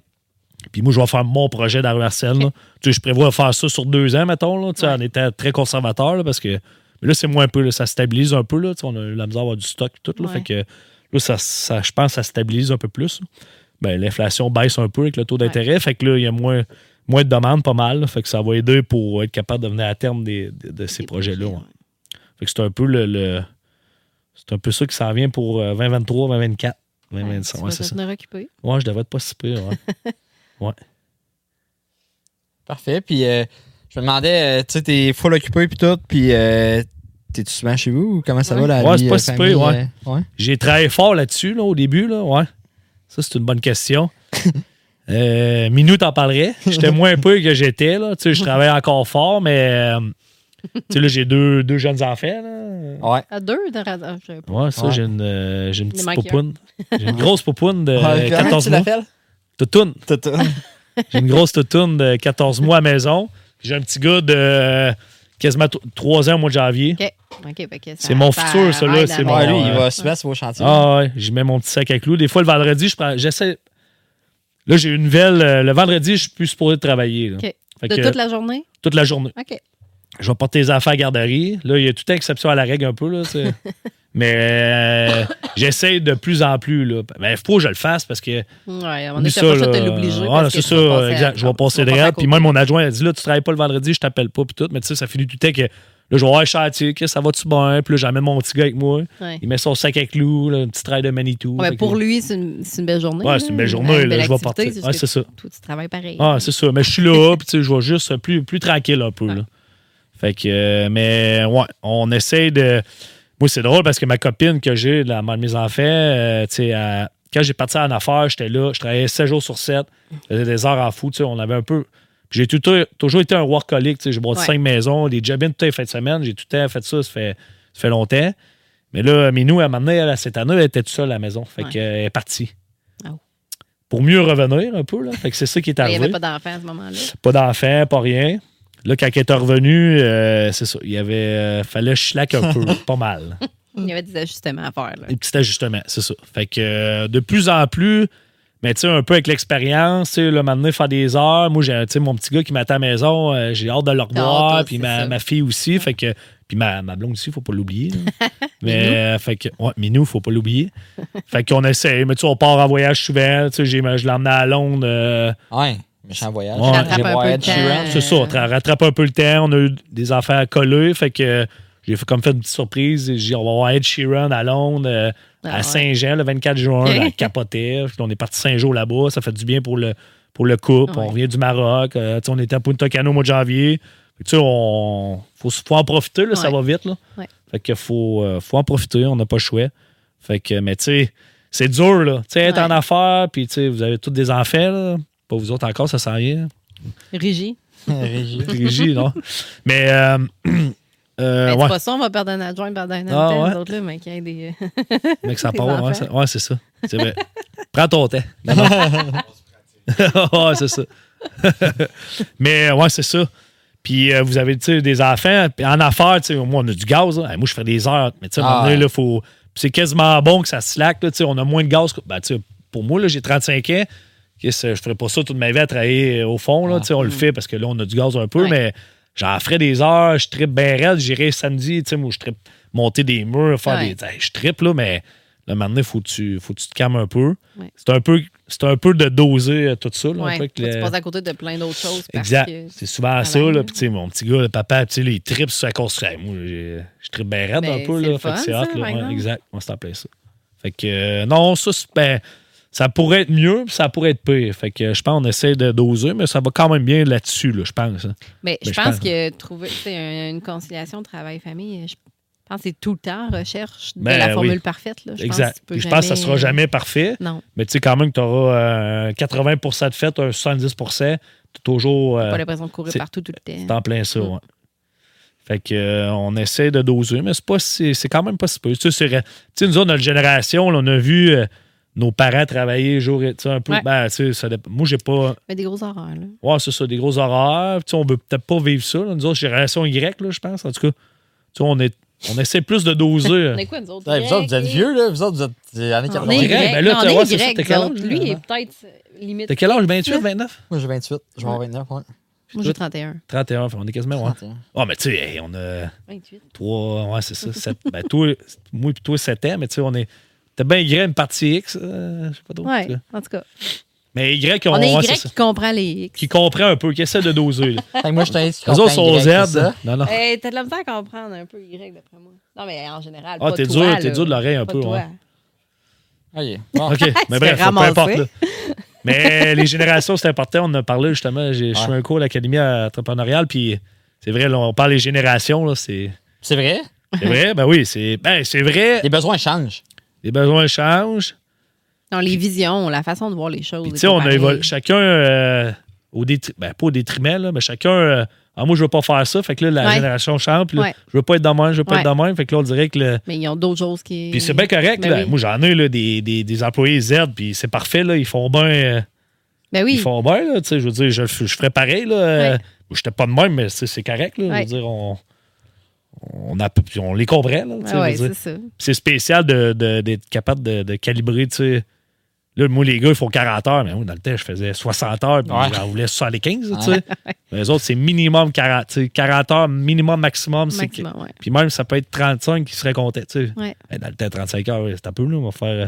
Puis moi, je vais faire mon projet. Ok. Tu sais, je prévois faire ça sur deux ans, mettons, là, tu sais, Ouais. en étant très conservateur, là, parce que mais là, c'est moins un peu, là, ça stabilise un peu. Là, tu sais, on a eu la misère à avoir du stock et tout. Là, Ouais. Fait que là, ça, ça- je pense que ça stabilise un peu plus. Ben, L'inflation baisse un peu avec le taux d'intérêt. Fait que là, il y a moins, moins de demandes, pas mal. là. fait que ça va aider pour être capable de venir à terme des- de, de ces projets-là. projets, ouais. Fait que c'est un peu le, le- c'est un peu ça qui s'en vient pour euh, 2023, 2024, Ouais, 2025. tu Ouais, c'est te ça. occupé. Ouais, je devrais être pas si pire, ouais. Parfait. Puis euh, je me demandais, euh, tu sais, t'es full occupé puis tout, puis euh, t'es-tu souvent chez vous ou comment ça Ouais. va la Ouais, vie, c'est pas si pire, ouais. ouais? J'ai travaillé fort là-dessus, là, au début, là, ouais. Ça, c'est une bonne question. Euh, Minou t'en parlerait. J'étais moins peu que j'étais, là. Tu sais, je travaille encore fort, mais... euh, tu sais, là, j'ai deux, deux jeunes enfants, là. Ouais. À deux, de radar. Ouais, ça, Ouais. j'ai une, euh, j'ai une petite poupoune. J'ai une grosse poupoune de Ouais, comment 14 tu mois. Toutoune. Tout- tout. J'ai une grosse toutoune de 14 mois à la maison. J'ai un petit gars de euh, quasiment 3 ans au mois de janvier. OK. OK, fait que ça- C'est mon futur, ça, là, c'est mon- Ouais, lui, il va super sur vos chantiers. Ah ouais, j'y mets mon petit sac à clous. Des fois, le vendredi, je prends. J'essaie. Là, j'ai une nouvelle. euh, Le vendredi, je suis plus supposé travailler. là. OK. Fait De que, toute la journée? toute la journée. OK. Je vais porter les enfants à la garderie. Là, il y a toute exception à la règle un peu. Là, Mais euh, j'essaie de plus en plus. Là. Ben, il faut que je le fasse parce que. Ouais, t'as ça, pas de l'obliger. Parce c'est ça, exact. Je vais passer de. Puis même mon adjoint a dit là, tu travailles pas le vendredi, je t'appelle pas. Puis tout. Mais tu sais, ça finit tout le temps que là, je vais voir Chantier, ça va-tu bien? Puis là, j'amène mon petit gars avec moi. Ouais. Il met son sac à clous, là, un petit trail de Manitou. Ouais, Fait que pour lui, c'est une, une belle journée. Ouais, c'est une belle journée, Une là, je vais partir. que c'est ça. Toi, tu travailles pareil. Ah, c'est ça. Mais je suis là, puis tu sais, je vais juste plus, plus tranquille un peu. Là. Fait que, euh, mais ouais, on essaie de. Moi, c'est drôle parce que ma copine que j'ai, la mère de mes enfants, euh, tu sais, elle- quand j'ai parti en affaires, j'étais là, je travaillais 7 jours sur 7, je faisais des heures en fou, tu sais, on avait un peu. J'ai toujours été un workaholic, j'ai bâti Ouais. cinq maisons, des job toutes les fins de semaine, j'ai tout le temps fait ça, ça fait, ça fait longtemps. Mais là, Minou, à un moment donné, elle, cette année, elle était toute seule à la maison. Fait Ouais. qu'elle est partie. Oh. Pour mieux revenir un peu, là. Fait que c'est ça qui est Il n'y arrivé avait pas d'enfant à ce moment-là? pas d'enfant, pas rien. Là, quand elle est revenue, euh, c'est ça. Il y avait. euh, fallait schlack un peu, pas mal. Il y avait des ajustements à faire. Là. Des petits ajustements, c'est ça. Fait que euh, de plus en plus, mais tu sais, un peu avec l'expérience, tu sais, là, maintenant, faire des heures. Moi, j'ai tu sais, mon petit gars qui m'attend à la maison, euh, j'ai hâte de le revoir. puis ma, ma fille aussi. Fait que. Puis ma, ma blonde aussi, faut pas l'oublier. mais, euh, fait que. Ouais, Minou, faut pas l'oublier. fait qu'on essaie. Mais tu sais, on part en voyage souvent. Tu sais, j'ai- je l'ai emmené à Londres. euh, Ouais, méchant voyage. Ouais. Rattrape J'ai un voir peu Ed le temps. Sheeran. C'est ça, on tra- rattrape un peu le temps. On a eu des affaires à coller. Fait que j'ai fait, comme fait une petite surprise. J'ai dit, on va voir Ed Sheeran à Londres, euh, Ah à. Saint-Jean, le 24 juin. Capoter. Puis on est parti cinq jours là-bas. Ça fait du bien pour le, pour le couple. On revient du Maroc. Euh, on était à Punta Cana au mois de janvier. Tu sais, on faut, faut en profiter. Là, Ça va vite. Là. Fait que faut, euh, faut en profiter. On n'a pas le choix. Fait que, mais tu sais, c'est dur. Là. Tu sais, être en affaires. Puis tu sais, vous avez tous des enfants. Là. Pas vous autres encore, ça sent rien. Régie. Régie. Régie, non? Mais, euh, euh, Ben, ouais, C'est pas ça, on va perdre un adjoint pendant un Ah, ouais. nous autres, là, mais qu'il y ait des. mais que ça part, ouais, enfants. ça- ouais, c'est ça. C'est vrai. Prends ton temps. Non, non. ouais, c'est ça. mais, ouais, c'est ça. Puis, euh, vous avez, tu sais, des enfants. Puis, en affaires, tu sais, moi, on a du gaz. là. Hey, moi, je fais des heures. Mais, tu sais, à un Ah, moment donné, ouais. là, faut. c'est quasiment bon que ça slack. Là, tu sais, on a moins de gaz. que- Ben, tu sais, pour moi, là, j'ai 35 ans. Qu'est-ce, Je ferais pas ça toute ma vie à travailler au fond. Là, Ah. Tu sais, on le fait parce que là, on a du gaz un peu, Ouais. mais j'en ferais des heures. Je tripe bien raide. J'irai samedi, tu sais, moi, je tripe monter des murs, faire Ouais. des. hey, je tripe, là, mais là, maintenant, il faut que tu, faut que tu te calmes un peu. Ouais. C'est un peu. C'est un peu de doser euh, tout ça. Là, Ouais, peu tu passes à côté de plein d'autres choses. Exact. que- C'est souvent ça. Là. Puis, tu sais, mon petit gars, le papa, tu il tripe sur la construction. Moi, je tripe bien raide Ben, un peu. c'est Là. le Fait que fun, c'est hot. Là. Exact. Plein ça. Fait que, euh, non, ça, c'est- ben, ça pourrait être mieux, puis ça pourrait être pire. Fait que, je pense qu'on essaie de doser, mais ça va quand même bien là-dessus, là, je pense. hein. Mais Ben, je je pense pense- que trouver une conciliation travail-famille, je pense que c'est tout le temps recherche de Ben, la oui. formule parfaite. Là. Je exact. Pense que tu peux Puis je pense que ça sera euh, jamais parfait, Non, mais tu sais, quand même que tu auras 80% de fait, un 70% tu toujours. euh, pas l'impression de courir c'est- partout tout le C'est temps. en plein ça, Mm. ouais. Fait que euh, on essaie de doser, mais c'est pas si- c'est quand même pas si peu. Tu sais, c'est ré- tu sais, nous autres, notre génération, là, on a vu euh, nos parents travailler jour et tu sais, un peu. Ouais. Ben, tu sais, ça dépend. Moi, j'ai pas. Mais des gros horaires. Là. Ouais, c'est ça, des gros horaires. Tu sais, on veut peut-être pas vivre ça. là. Nous autres, génération Y, là, je pense. En tout cas, tu sais, on, est, on essaie plus de doser. On est quoi, nous autres? Ouais, vous autres, vous êtes vieux, là. Vous autres, vous êtes années On 80. est Y, Y. ben là, on vois, est c'est ça, quel. Lui, il est peut-être euh, limite. T'as quel âge? 28, 28? 29? Moi, j'ai 28. Je vais avoir 29, ouais. Moi, j'ai 31. 31, fait, on est quasiment, ouais. 31. Ah, mais tu sais, hey, on a 28. trois, ouais, c'est ça, sept, ben, toi, moi et toi, 7 ans, mais tu sais, on est. T'as bien Y une partie X, euh, je sais pas trop. en tout Ouais, cas. en tout cas. Mais Y, on, On est ouais, Y ça. qui comprend les X. qui comprend un peu, qui essaie de doser. là. Fait que moi, je Les autres sont Z. ça? Non, non. T'as de la misère à comprendre un peu Y, d'après moi. Non, mais en général. Ah, t'es dur, t'es dur de l'oreille un Pas peu. toi. ouais. OK. Bon. OK, mais bref, peu importe. là. Mais les générations, c'est important. On en a parlé justement. j'ai- Je suis Ouais. un cours à l'Académie entrepreneuriale, puis c'est vrai, là, on parle des générations. là, C'est C'est vrai? c'est vrai, ben oui, c'est ben, c'est vrai. Les besoins changent. Les besoins changent. Non, les visions, la façon de voir les choses. Tu sais, on a. Chacun, euh, au ben, pas au détriment, là, mais chacun. euh, ah, moi, je veux pas faire ça. Fait que là, la Ouais. génération change. Puis là, Ouais. je veux pas être dans même, je veux pas Ouais. être dans même. Fait que là, on dirait que. Mais ils ont d'autres choses qui. Puis c'est bien correct. Ben là. oui. Moi, j'en ai là, des, des, des employés Z, puis c'est parfait. Là. Ils font bien. euh, Ben oui. Ils font bien. Là, tu sais, je veux dire, je, je ferais pareil. Là. N'étais pas de même, mais c'est correct. Là, Je veux dire, on, on, a, on les comprend. Ah ouais, c'est ça. Puis c'est spécial de- de- d'être capable de, de calibrer. tu sais. Là, moi, les gars, ils font 40 heures, mais moi, dans le temps, je faisais 60 heures, puis Ouais. j'en voulais 75. là, tu sais. Les autres, c'est minimum 40. tu sais, 40 heures, minimum maximum. Maximum, ouais. Puis même, ça peut être 35 qui seraient contents. tu sais. Ouais. Dans le temps, 35 heures, c'est un peu, là, on va faire. euh,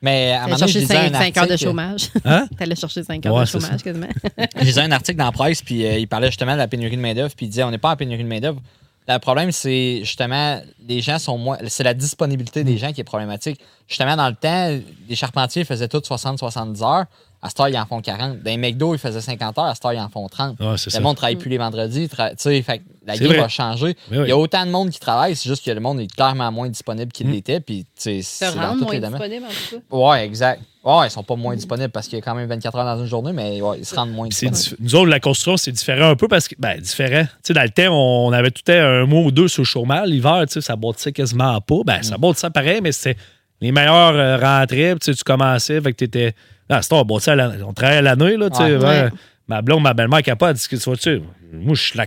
Mais à un moment donné, je chercher lisais un 5, heures de chômage. Hein? T'allais chercher 5 heures Ouais, de chômage quasiment. Je lisais un article dans la presse, puis euh, il parlait justement de la pénurie de main-d'œuvre, puis il disait on n'est pas en pénurie de main-d'œuvre. Le problème, c'est justement, les gens sont moins. C'est la disponibilité Mm. des gens qui est problématique. Justement, dans le temps, les charpentiers faisaient tous 60-70 heures. À cette heure, ils en font 40. Dans les McDo, ils faisaient 50 heures. À cette heure, ils en font 30. Ouais, c'est le ça. monde ne travaille plus les vendredis. tra- Tu sais, fait que la game vrai. va changer. Oui. Il y a autant de monde qui travaille, c'est juste que le monde est clairement moins disponible qu'il Mm. l'était. Puis, tu sais, Se c'est dans tous moins les domaines. disponible, en tout cas. Ouais, exact. Ouais, ils sont pas moins disponibles parce qu'il y a quand même 24 heures dans une journée, mais ouais, ils se rendent moins disponibles. dif- Nous autres, la construction, c'est différent un peu parce que. Ben, différent. Tu sais, dans le temps, on avait tout un mois ou deux sur le chômage. L'hiver, tu sais, ça bâtissait quasiment pas. Ben, ça bâtissait pareil, mais c'était les meilleures euh, rentrées. Tu sais, tu commençais, fait que t'étais. Ah, c'était, on bâtissait à l'année. On travaillait à l'année, là, tu sais. Ouais. ouais. Ouais. Ma blonde, ma belle-mère, capable, dit que tu vois, tu sais, moi, je suis là.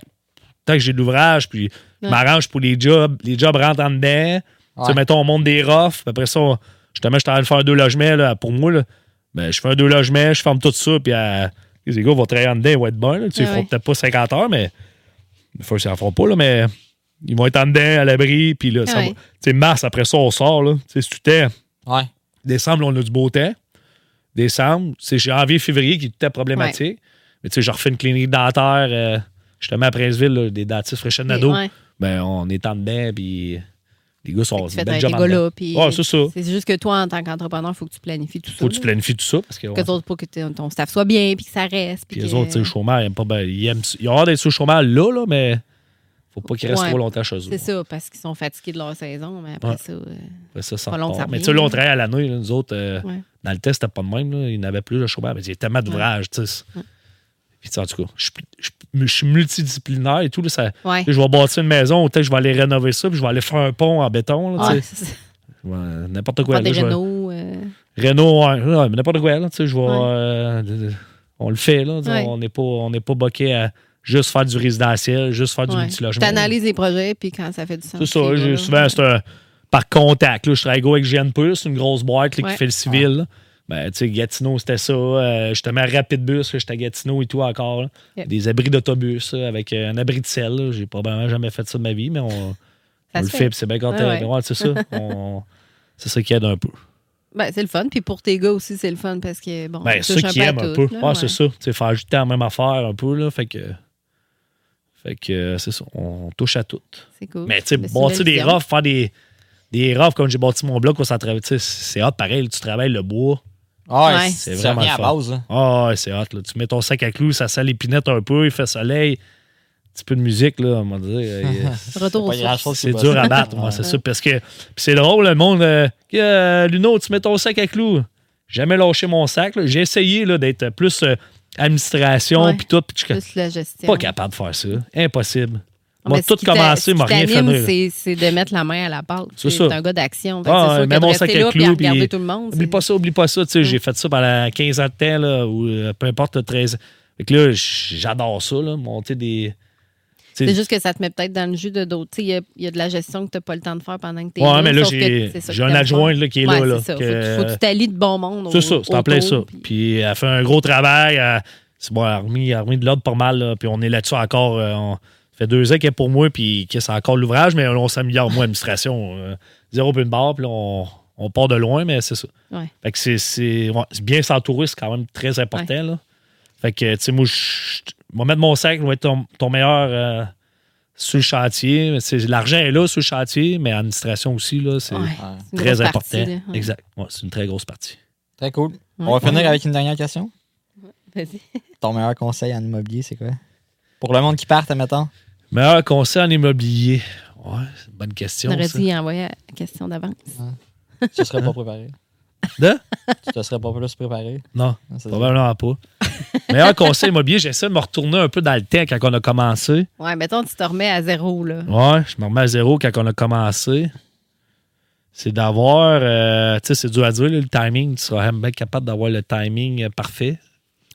Tant que j'ai de l'ouvrage, puis je m'arrange pour les jobs. Les jobs rentrent en dedans. Tu sais, mettons, on monte des. Puis après ça, on- justement, je suis en train de faire deux logements, là, pour moi, là. Ben, je fais un deux logements, je ferme tout ça, puis euh, les gars vont travailler en dedans, ils vont être bons. là. Tu sais, Ils feront peut-être pas 50 heures, mais. Fois, ils n'en feront pas, là, mais ils vont être en dedans, à l'abri, puis là, ça va- mars, après ça, on sort, là. Tu sais, c'est tout temps. Ouais. Décembre, on a du beau temps. Décembre, c'est janvier, février qui est tout à problématique. Mais tu sais, je refais une clinique dentaire, euh, justement à Princeville, là, des dentistes fraîchés de Ouais. Ben, on est en dedans, puis les gars sont. Fait avec les gars là. Ouais, c'est ça. C'est juste que toi, en tant qu'entrepreneur, il faut que tu planifies tout ça. Faut que tu planifies tout ça, parce que. Que t'autres, pour que ton staff soit bien, puis que ça reste. Puis les que- autres, tu sais, le chômage, ils aiment pas bien. Ils aiment. Ils ont hâte d'être sur le là, là, mais faut pas qu'ils restent Ouais. trop longtemps chez eux. C'est ça, parce qu'ils sont fatigués de leur saison, mais après Ouais. ça. euh, Après ça, ça Pas long ça Mais tu sais, là, on travaille à l'année, nous autres. euh, Ouais. Dans le test, c'était pas de même. Là. Il n'avait plus de chômage. Mais il y a tellement d'ouvrages, tu sais. Puis, en tout cas, je, suis- je, je suis multidisciplinaire et tout. Là, ça, je vais bâtir une maison, peut-être que je vais aller rénover ça, puis je vais aller faire un pont en béton. Là, N'importe quoi. Des rénaux. euh, Renault, n'importe quoi, là, tu sais, je vais. Euh, on le fait, là. On n'est pas, on n'est pas boqué à juste faire du résidentiel, juste faire du ouais. multilogement. T'analyses les projets, puis quand ça fait du sens. C'est ça. tu j'ai-. Souvent, c'est un par contact. Là, je travaille avec GNP, c'est une grosse boîte là, qui fait le civil. là. Ben, tu sais, Gatineau, c'était ça. Euh, justement, Rapidbus, j'étais à Gatineau et tout encore. Yep. Des abris d'autobus avec euh, un abri de sel. J'ai probablement jamais fait ça de ma vie, mais on, le fait, fait. puis c'est bien quand Ouais, t'es- ouais. c'est ça. C'est ça qui aide un peu. Ben, c'est le fun. Puis pour tes gars aussi, c'est le fun parce que, bon. Ben, ceux qui aiment un peu. ouais. c'est ça. Tu sais, faire juste la même affaire un peu. Là, fait que, fait que euh, c'est ça. On touche à tout. C'est cool. Mais tu sais, bâtir des rafs, faire des, des rafs comme j'ai bâti mon bloc c'est hot pareil. Tu travailles le bois. Ouais, Ouais. c'est vraiment à base. là. Ah, ouais, c'est hot. Là. Tu mets ton sac à clous, ça sent l'épinette un peu, il fait soleil. Un petit peu de musique, là, on va dire. euh, Retour sources. chose c'est dur à battre, moi, Ouais. c'est ça. Parce que puis c'est drôle, le monde. Euh, euh, Luno, tu mets ton sac à clous. Jamais lâché mon sac. J'ai essayé là, d'être plus euh, administration, puis tout. Suis Plus la gestion. pas capable de faire ça. Impossible. Ah, Moi, tout qui commencé, m'a rien fait. c'est de mettre la main à la pâte. C'est ça. un gars d'action. Ah, ouais, de mon sac à clous, puis- tout le monde. Oublie pas ça, oublie pas ça. Tu sais, J'ai fait ça pendant 15 ans de temps, là, ou euh, peu importe, 13 ans. Fait que là, j'adore ça, là, monter des. C'est juste que ça te met peut-être dans le jus de d'autres. Il y, y a de la gestion que tu n'as pas le temps de faire pendant que tu es Ouais, là. mais là, j'ai un adjoint là, qui est Ouais, là. là, c'est ça. que- Faut, que- faut que tu t'allies de bon monde. C'est ça, c'est en plein ça. puis- Puis elle fait un gros travail. elle- C'est bon, elle a remis, elle a remis de l'ordre pas mal. là, puis on est là-dessus encore. euh, on- ça fait deux ans qu'elle est pour moi, puis que c'est encore l'ouvrage, mais on s'améliore moins administration. euh, zéro une barre, puis là, on, on part de loin, mais c'est ça. Ouais. Fait que c'est, c'est, ouais, c'est bien s'entourer, c'est quand même très important. Là. Fait que, tu sais, moi, je je vais mettre mon sac, je vais être ton, ton meilleur euh, sur le chantier. C'est, l'argent est là sur le chantier, mais l'administration aussi, là, c'est Ouais, très important. partie, là. Ouais. Exact. Ouais, c'est une très grosse partie. Très cool. Ouais. On va finir avec une dernière question. Vas-y. Ton meilleur conseil en immobilier, c'est quoi? Pour le monde qui part, admettons. Meilleur conseil en immobilier. Ouais, c'est une bonne question. On aurait dû envoyer la question d'avance. Tu serais pas préparé. De? Tu te serais pas plus préparé? Non, C'est ça. probablement pas. Meilleur conseil immobilier, j'essaie de me retourner un peu dans le temps quand on a commencé. Ouais, mettons, tu te remets à zéro, là. Ouais, je me remets à zéro quand on a commencé. C'est d'avoir, euh, tu sais, c'est dur à dire, là, le timing. Tu seras même bien capable d'avoir le timing euh, parfait.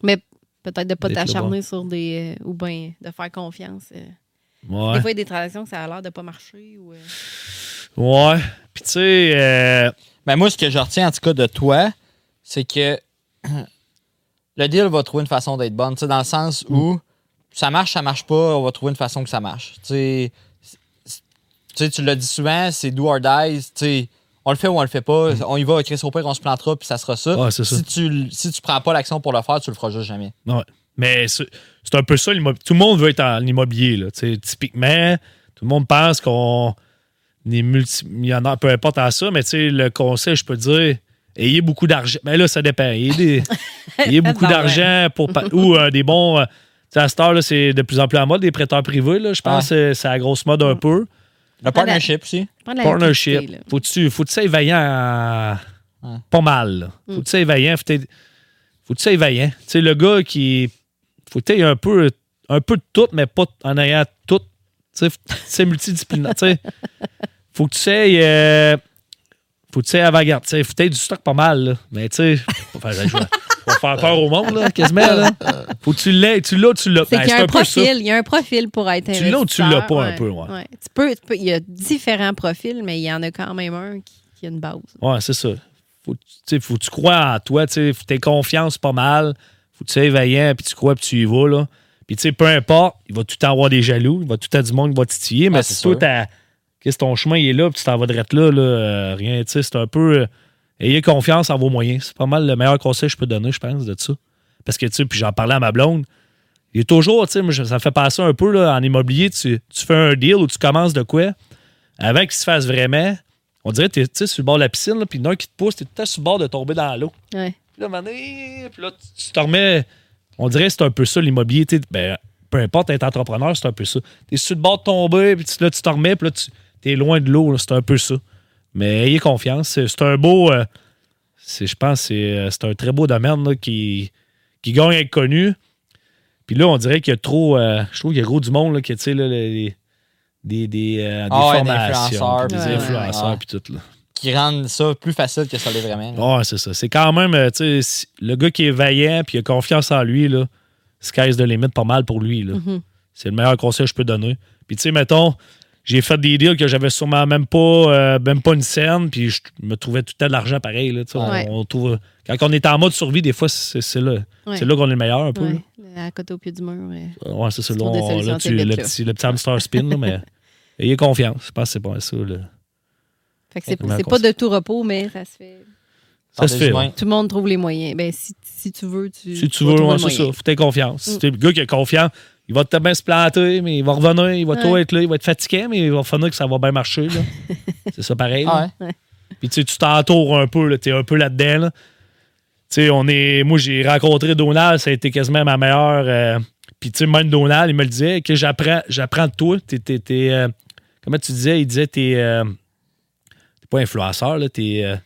Mais peut-être de pas D'être là, t'acharner sur des. euh, ou bien de faire confiance. euh. Ouais. Des fois, il y a des transactions que ça a l'air de pas marcher. Ou, euh, Ouais. Puis, tu sais, Ben moi, ce que je retiens en tout cas de toi, c'est que le deal va trouver une façon d'être bonne. Dans le sens où ça marche, ça marche pas, on va trouver une façon que ça marche. Tu sais, c'est- tu l'as dit souvent, c'est do or die. On le fait ou on le fait pas. On y va, Chris au pire, on se plantera, puis ça sera ça. Ouais, c'est ça. si, tu, si tu prends pas l'action pour le faire, tu le feras juste jamais. Ouais. Mais c'est un peu ça, l'immobilier. Tout le monde veut être en immobilier. Là. Typiquement, Tout le monde pense qu'on est multimillionnaire, peu importe à ça, mais tu sais, le conseil, je peux dire, ayez beaucoup d'argent. Mais là, ça dépend. Ayez, des- ayez beaucoup d'argent pour ou euh, des bons. euh, tu sais, à cette heure, là, c'est de plus en plus en mode des prêteurs privés. Là, je pense que c'est la grosse mode un peu. Le partnership aussi. Partnership. là. Faut-tu faut tu vaillant à- Ouais. pas mal. là. Faut tu vaillant. Faut tu faut tu vaillant? Tu sais, le gars qui. Faut que tu un peu, un peu de tout, mais pas en ayant tout. Tu sais, faut- c'est multidisciplinaire. Faut que tu sais. euh, faut que tu sais avant-garde. Tu sais, Faut que tu du stock pas mal. là. Mais tu sais. Je vais faire peur au monde, là, quasiment. Là. Faut que tu l'aies. Tu l'as, tu l'as. C'est Ben, qu'il y a un un peu ça. profil, il y a un profil pour être Tu l'as ou tu l'as pas un peu, ouais. Tu peux, tu peux- il y a différents profils, mais il y en a quand même un qui, qui a une base. Ouais, c'est ça. Faut, tu sais, faut que tu crois en toi, tu faut t'aies confiance pas mal. Faut que tu sois vaillant, puis tu crois, puis tu y vas, là. Puis, tu sais, peu importe, il va tout le temps avoir des jaloux, il va tout le temps du monde qui va titiller, mais Ah, si c'est toi, sûr. t'as- ton chemin il est là, puis tu t'en vas direct là, là, euh, rien, tu sais, c'est un peu. euh, ayez confiance en vos moyens. C'est pas mal le meilleur conseil que je peux donner, je pense, de ça. Parce que, tu sais, puis j'en parlais à ma blonde. Il est toujours, tu sais, ça me fait passer un peu, là, en immobilier, tu, tu fais un deal ou tu commences de quoi, avant qu'il se fasse vraiment, on dirait que tu es sur le bord de la piscine, puis il y en a un qui te pousse, tu es tout sur le bord de tomber dans l'eau. Ouais. Puis là, donné, puis là, tu- tu te remets. On dirait que c'est un peu ça, l'immobilier. Ben, peu importe, être entrepreneur, c'est un peu ça. Tu es sur le bord de tomber, puis là, tu te remets, puis là, tu loin de l'eau. C'est un peu ça. Mais ayez confiance. C'est un beau. euh, c'est- je pense que c'est euh, c'est un très beau domaine là, qui, qui gagne à être connu. Puis là, on dirait qu'il y a trop. euh, je trouve qu'il y a gros du monde là, qui, tu sais, là, les- des, des, euh, des Ah des formations, influenceurs, puis des puis- influenceurs, Ouais. puis tout. Là. Qui rendent ça plus facile que ça l'est vraiment. Ouais, c'est ça. C'est quand même, tu sais, le gars qui est vaillant puis il a confiance en lui, là, sky's the limit pas mal pour lui. là. Mhm. C'est le meilleur conseil que je peux donner. Puis, tu sais, mettons, j'ai fait des deals que j'avais sûrement même pas, euh, même pas une scène, puis je me trouvais tout le temps de l'argent pareil. Là. Ouais. on, on trouve, quand on est en mode survie, des fois, c'est c'est là, Ouais. c'est là qu'on est le meilleur un peu. Ouais. À côté au pied du mur. ouais. c'est ça. Là, on- là, tu- vite, le, petit, le petit hamster spin, là, mais ayez confiance. Je pense que c'est pas ça. Là. Fait que c'est pas de tout repos, mais ça se fait. Ça se fait. ouais. Tout le monde trouve les moyens. Ben, si, si tu veux, tu. Si tu veux, ouais, c'est ça. Faut que confiance. Si Mm. t'es le gars qui a confiance, il va peut-être bien se planter, mais il va revenir, il va tout être là, il va être fatigué, mais il va finir que ça va bien marcher. là. c'est ça pareil. Ah ouais. Puis tu sais, tu t'entoures un peu, là, t'es un peu là-dedans. là. Tu sais, on est. Moi, j'ai rencontré Donald, ça a été quasiment ma meilleure. euh, Puis tu sais, même Donald, il me le disait, que j'apprends, j'apprends de toi. T'es, t'es- t'es, euh, comment tu disais? Il disait, t'es. euh, t'es pas influenceur, là, t'es. euh,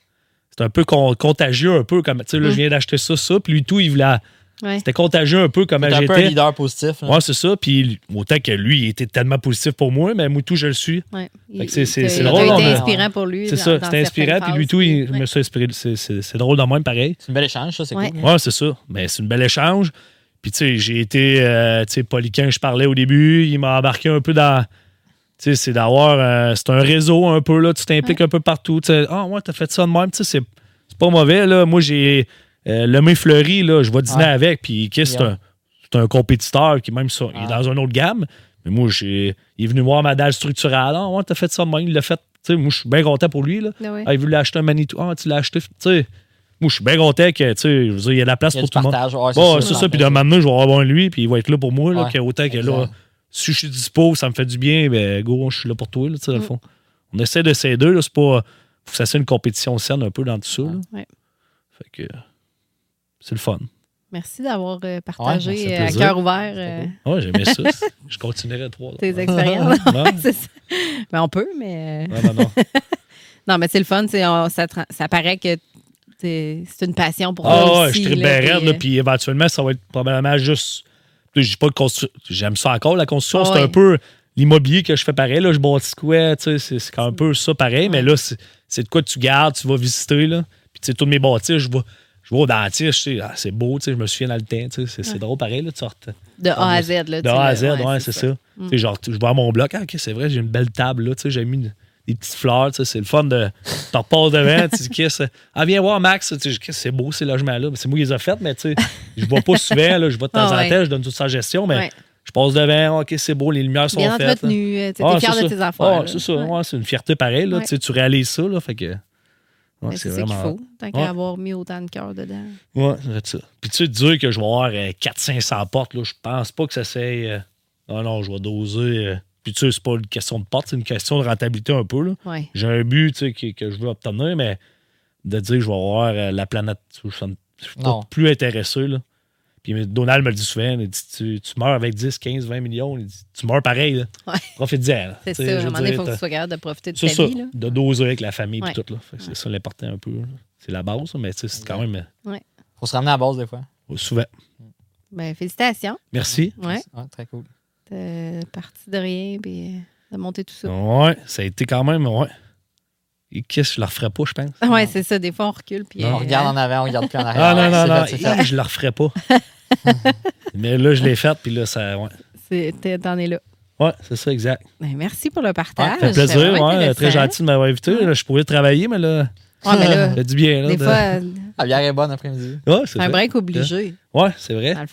c'est un peu con- contagieux, un peu comme. Tu sais, là, Mm. je viens d'acheter ça, ça. Puis lui, tout, il voulait. Ouais. C'était contagieux un peu comment T'es un peu un j'étais. leader positif. là. Ouais, c'est ça. Puis autant que lui, il était tellement positif pour moi, mais moi, tout, je le suis. Ouais. C'est- drôle, on a- inspirant pour lui. C'est dans- ça. dans C'était inspirant. Puis lui, tout, il me inspiré. C'est- drôle de même, pareil. C'est un bel échange, ça, c'est Ouais. cool. Ouais, c'est ça. Mais c'est une belle échange. Puis, tu sais, j'ai été, euh, tu sais, Poliquin, je parlais au début, il m'a embarqué un peu dans. Tu sais, c'est d'avoir. euh, c'est un réseau un peu, là. Tu t'impliques un peu partout. Tu sais, ah, ouais, t'as fait ça de même. Tu sais, c'est c'est pas mauvais, là. Moi, j'ai. Euh, le main fleuri, là, je vais dîner avec. Puis, c'est Yeah. un, c'est un compétiteur qui, même ça, il est dans une autre gamme. Mais moi, j'ai, il est venu voir ma dalle structurale. Ah, ouais, t'as fait ça de même. Il l'a fait. Tu sais, moi, je suis bien content pour lui, là. Ah ouais. Ah, il voulait acheter un Manitou. Ah, tu l'as acheté. Tu sais, moi, je suis bien content que, tu sais, je veux dire, il y a de la place pour tout le monde. Ouais, Bon, c'est ça. Puis de maintenant, je vais avoir lui, puis il va être là pour moi, là, Ouais, que autant que là, si je suis dispo, ça me fait du bien, ben, go, je suis là pour toi, là, tu sais, dans le Mm. fond. On essaie de s'aider, là. C'est pas. Faut que ça soit une compétition saine un peu dans tout ça, là. Ouais. Fait que. C'est le fun. Merci d'avoir euh, partagé Ouais, euh, à cœur ouvert euh, Ouais, j'aimais ça. je continuerai trois. tes expériences. Ça. Ben, on peut, mais. non, non, non. Non, mais c'est le fun. c'est- on- ça, ça paraît que c'est c'est une passion pour Ah toi ouais, aussi. je suis bien puis, éventuellement, ça va être probablement juste. Je pas de constru- J'aime ça encore, la construction. Ah c'est ouais. un peu l'immobilier que je fais pareil. Là, je bâtis quoi, tu sais, c'est un peu ça pareil, mais là, c'est c'est de quoi tu gardes, tu vas visiter, là. Puis, tu sais, tous mes bâtis, je vais, je vais au dentiste, ah, c'est beau, je me souviens dans le temps, c'est c'est drôle pareil, là, tu sortes. De A à Z. Là, De A à Z, ouais, c'est ça. Tu sais, genre, je vois mon bloc, ah, ok, c'est vrai, j'ai une belle table, là, j'ai mis une- des petites fleurs, c'est le fun de. Tu repasses devant, tu dis, qu'est-ce. Ah, viens voir Max, c'est beau ces logements-là. C'est moi qui les ai faits, mais tu sais, je vois pas souvent, là, je vois de temps Ah, en temps, je donne toute sa gestion, mais je passe devant, ok, c'est beau, les lumières sont Bien faites. là. entretenu. euh, Tu Ah, es fier de tes affaires. Ah, là. c'est ça, c'est une fierté pareille, tu réalises ça, là, fait que. Ouais, c'est ça qu'il faut, tant qu'à Ouais. avoir mis autant de cœur dedans. Ouais, c'est ça. Puis tu sais, dire que je vais avoir 400-500 portes, là, je pense pas que ça c'est. euh, Non, non, je vais doser. euh, Puis tu sais, c'est pas une question de porte, c'est une question de rentabilité un peu. Ouais. J'ai un but tu sais, que, que je veux obtenir, mais de dire que je vais avoir euh, la planète, je suis je suis pas Non. plus intéressé. Là. Puis Donald me le dit souvent, il dit tu, tu meurs avec 10, 15, 20 millions, il dit, tu meurs pareil. Là. Ouais. Profite-en. C'est ça. À je un moment doné, il faut que tu sois capable de profiter de ta ça, vie. Là. de doser avec la famille et Ouais. tout. Là. C'est ça l'important un peu. C'est la base, mais tu sais, c'est quand même Faut se ramener à la base des fois. euh, souvent. Ben, félicitations. Merci. Ouais. Ouais, très cool. T'es parti de rien, puis euh, de monter tout ça. Ouais, ça a été quand même. Ouais. Et qu'est-ce que je le referais pas, je pense. Ouais, c'est ça. Des fois, on recule. Puis, On euh, regarde en avant, on regarde plus en arrière. Ah non, non, non, fait, je le referais pas. mais là, je l'ai fait, puis là, ça. Ouais, T'en es là. ouais c'est ça, exact. Ben, merci pour le partage. Ça fait plaisir, ouais, très gentil de m'avoir invité. Là, je pourrais travailler, mais là, Ouais, mais là, ça fait du bien. Là, des de- fois, euh, La bière est bonne après-midi. Ouais, c'est un break obligé. Ouais, c'est vrai.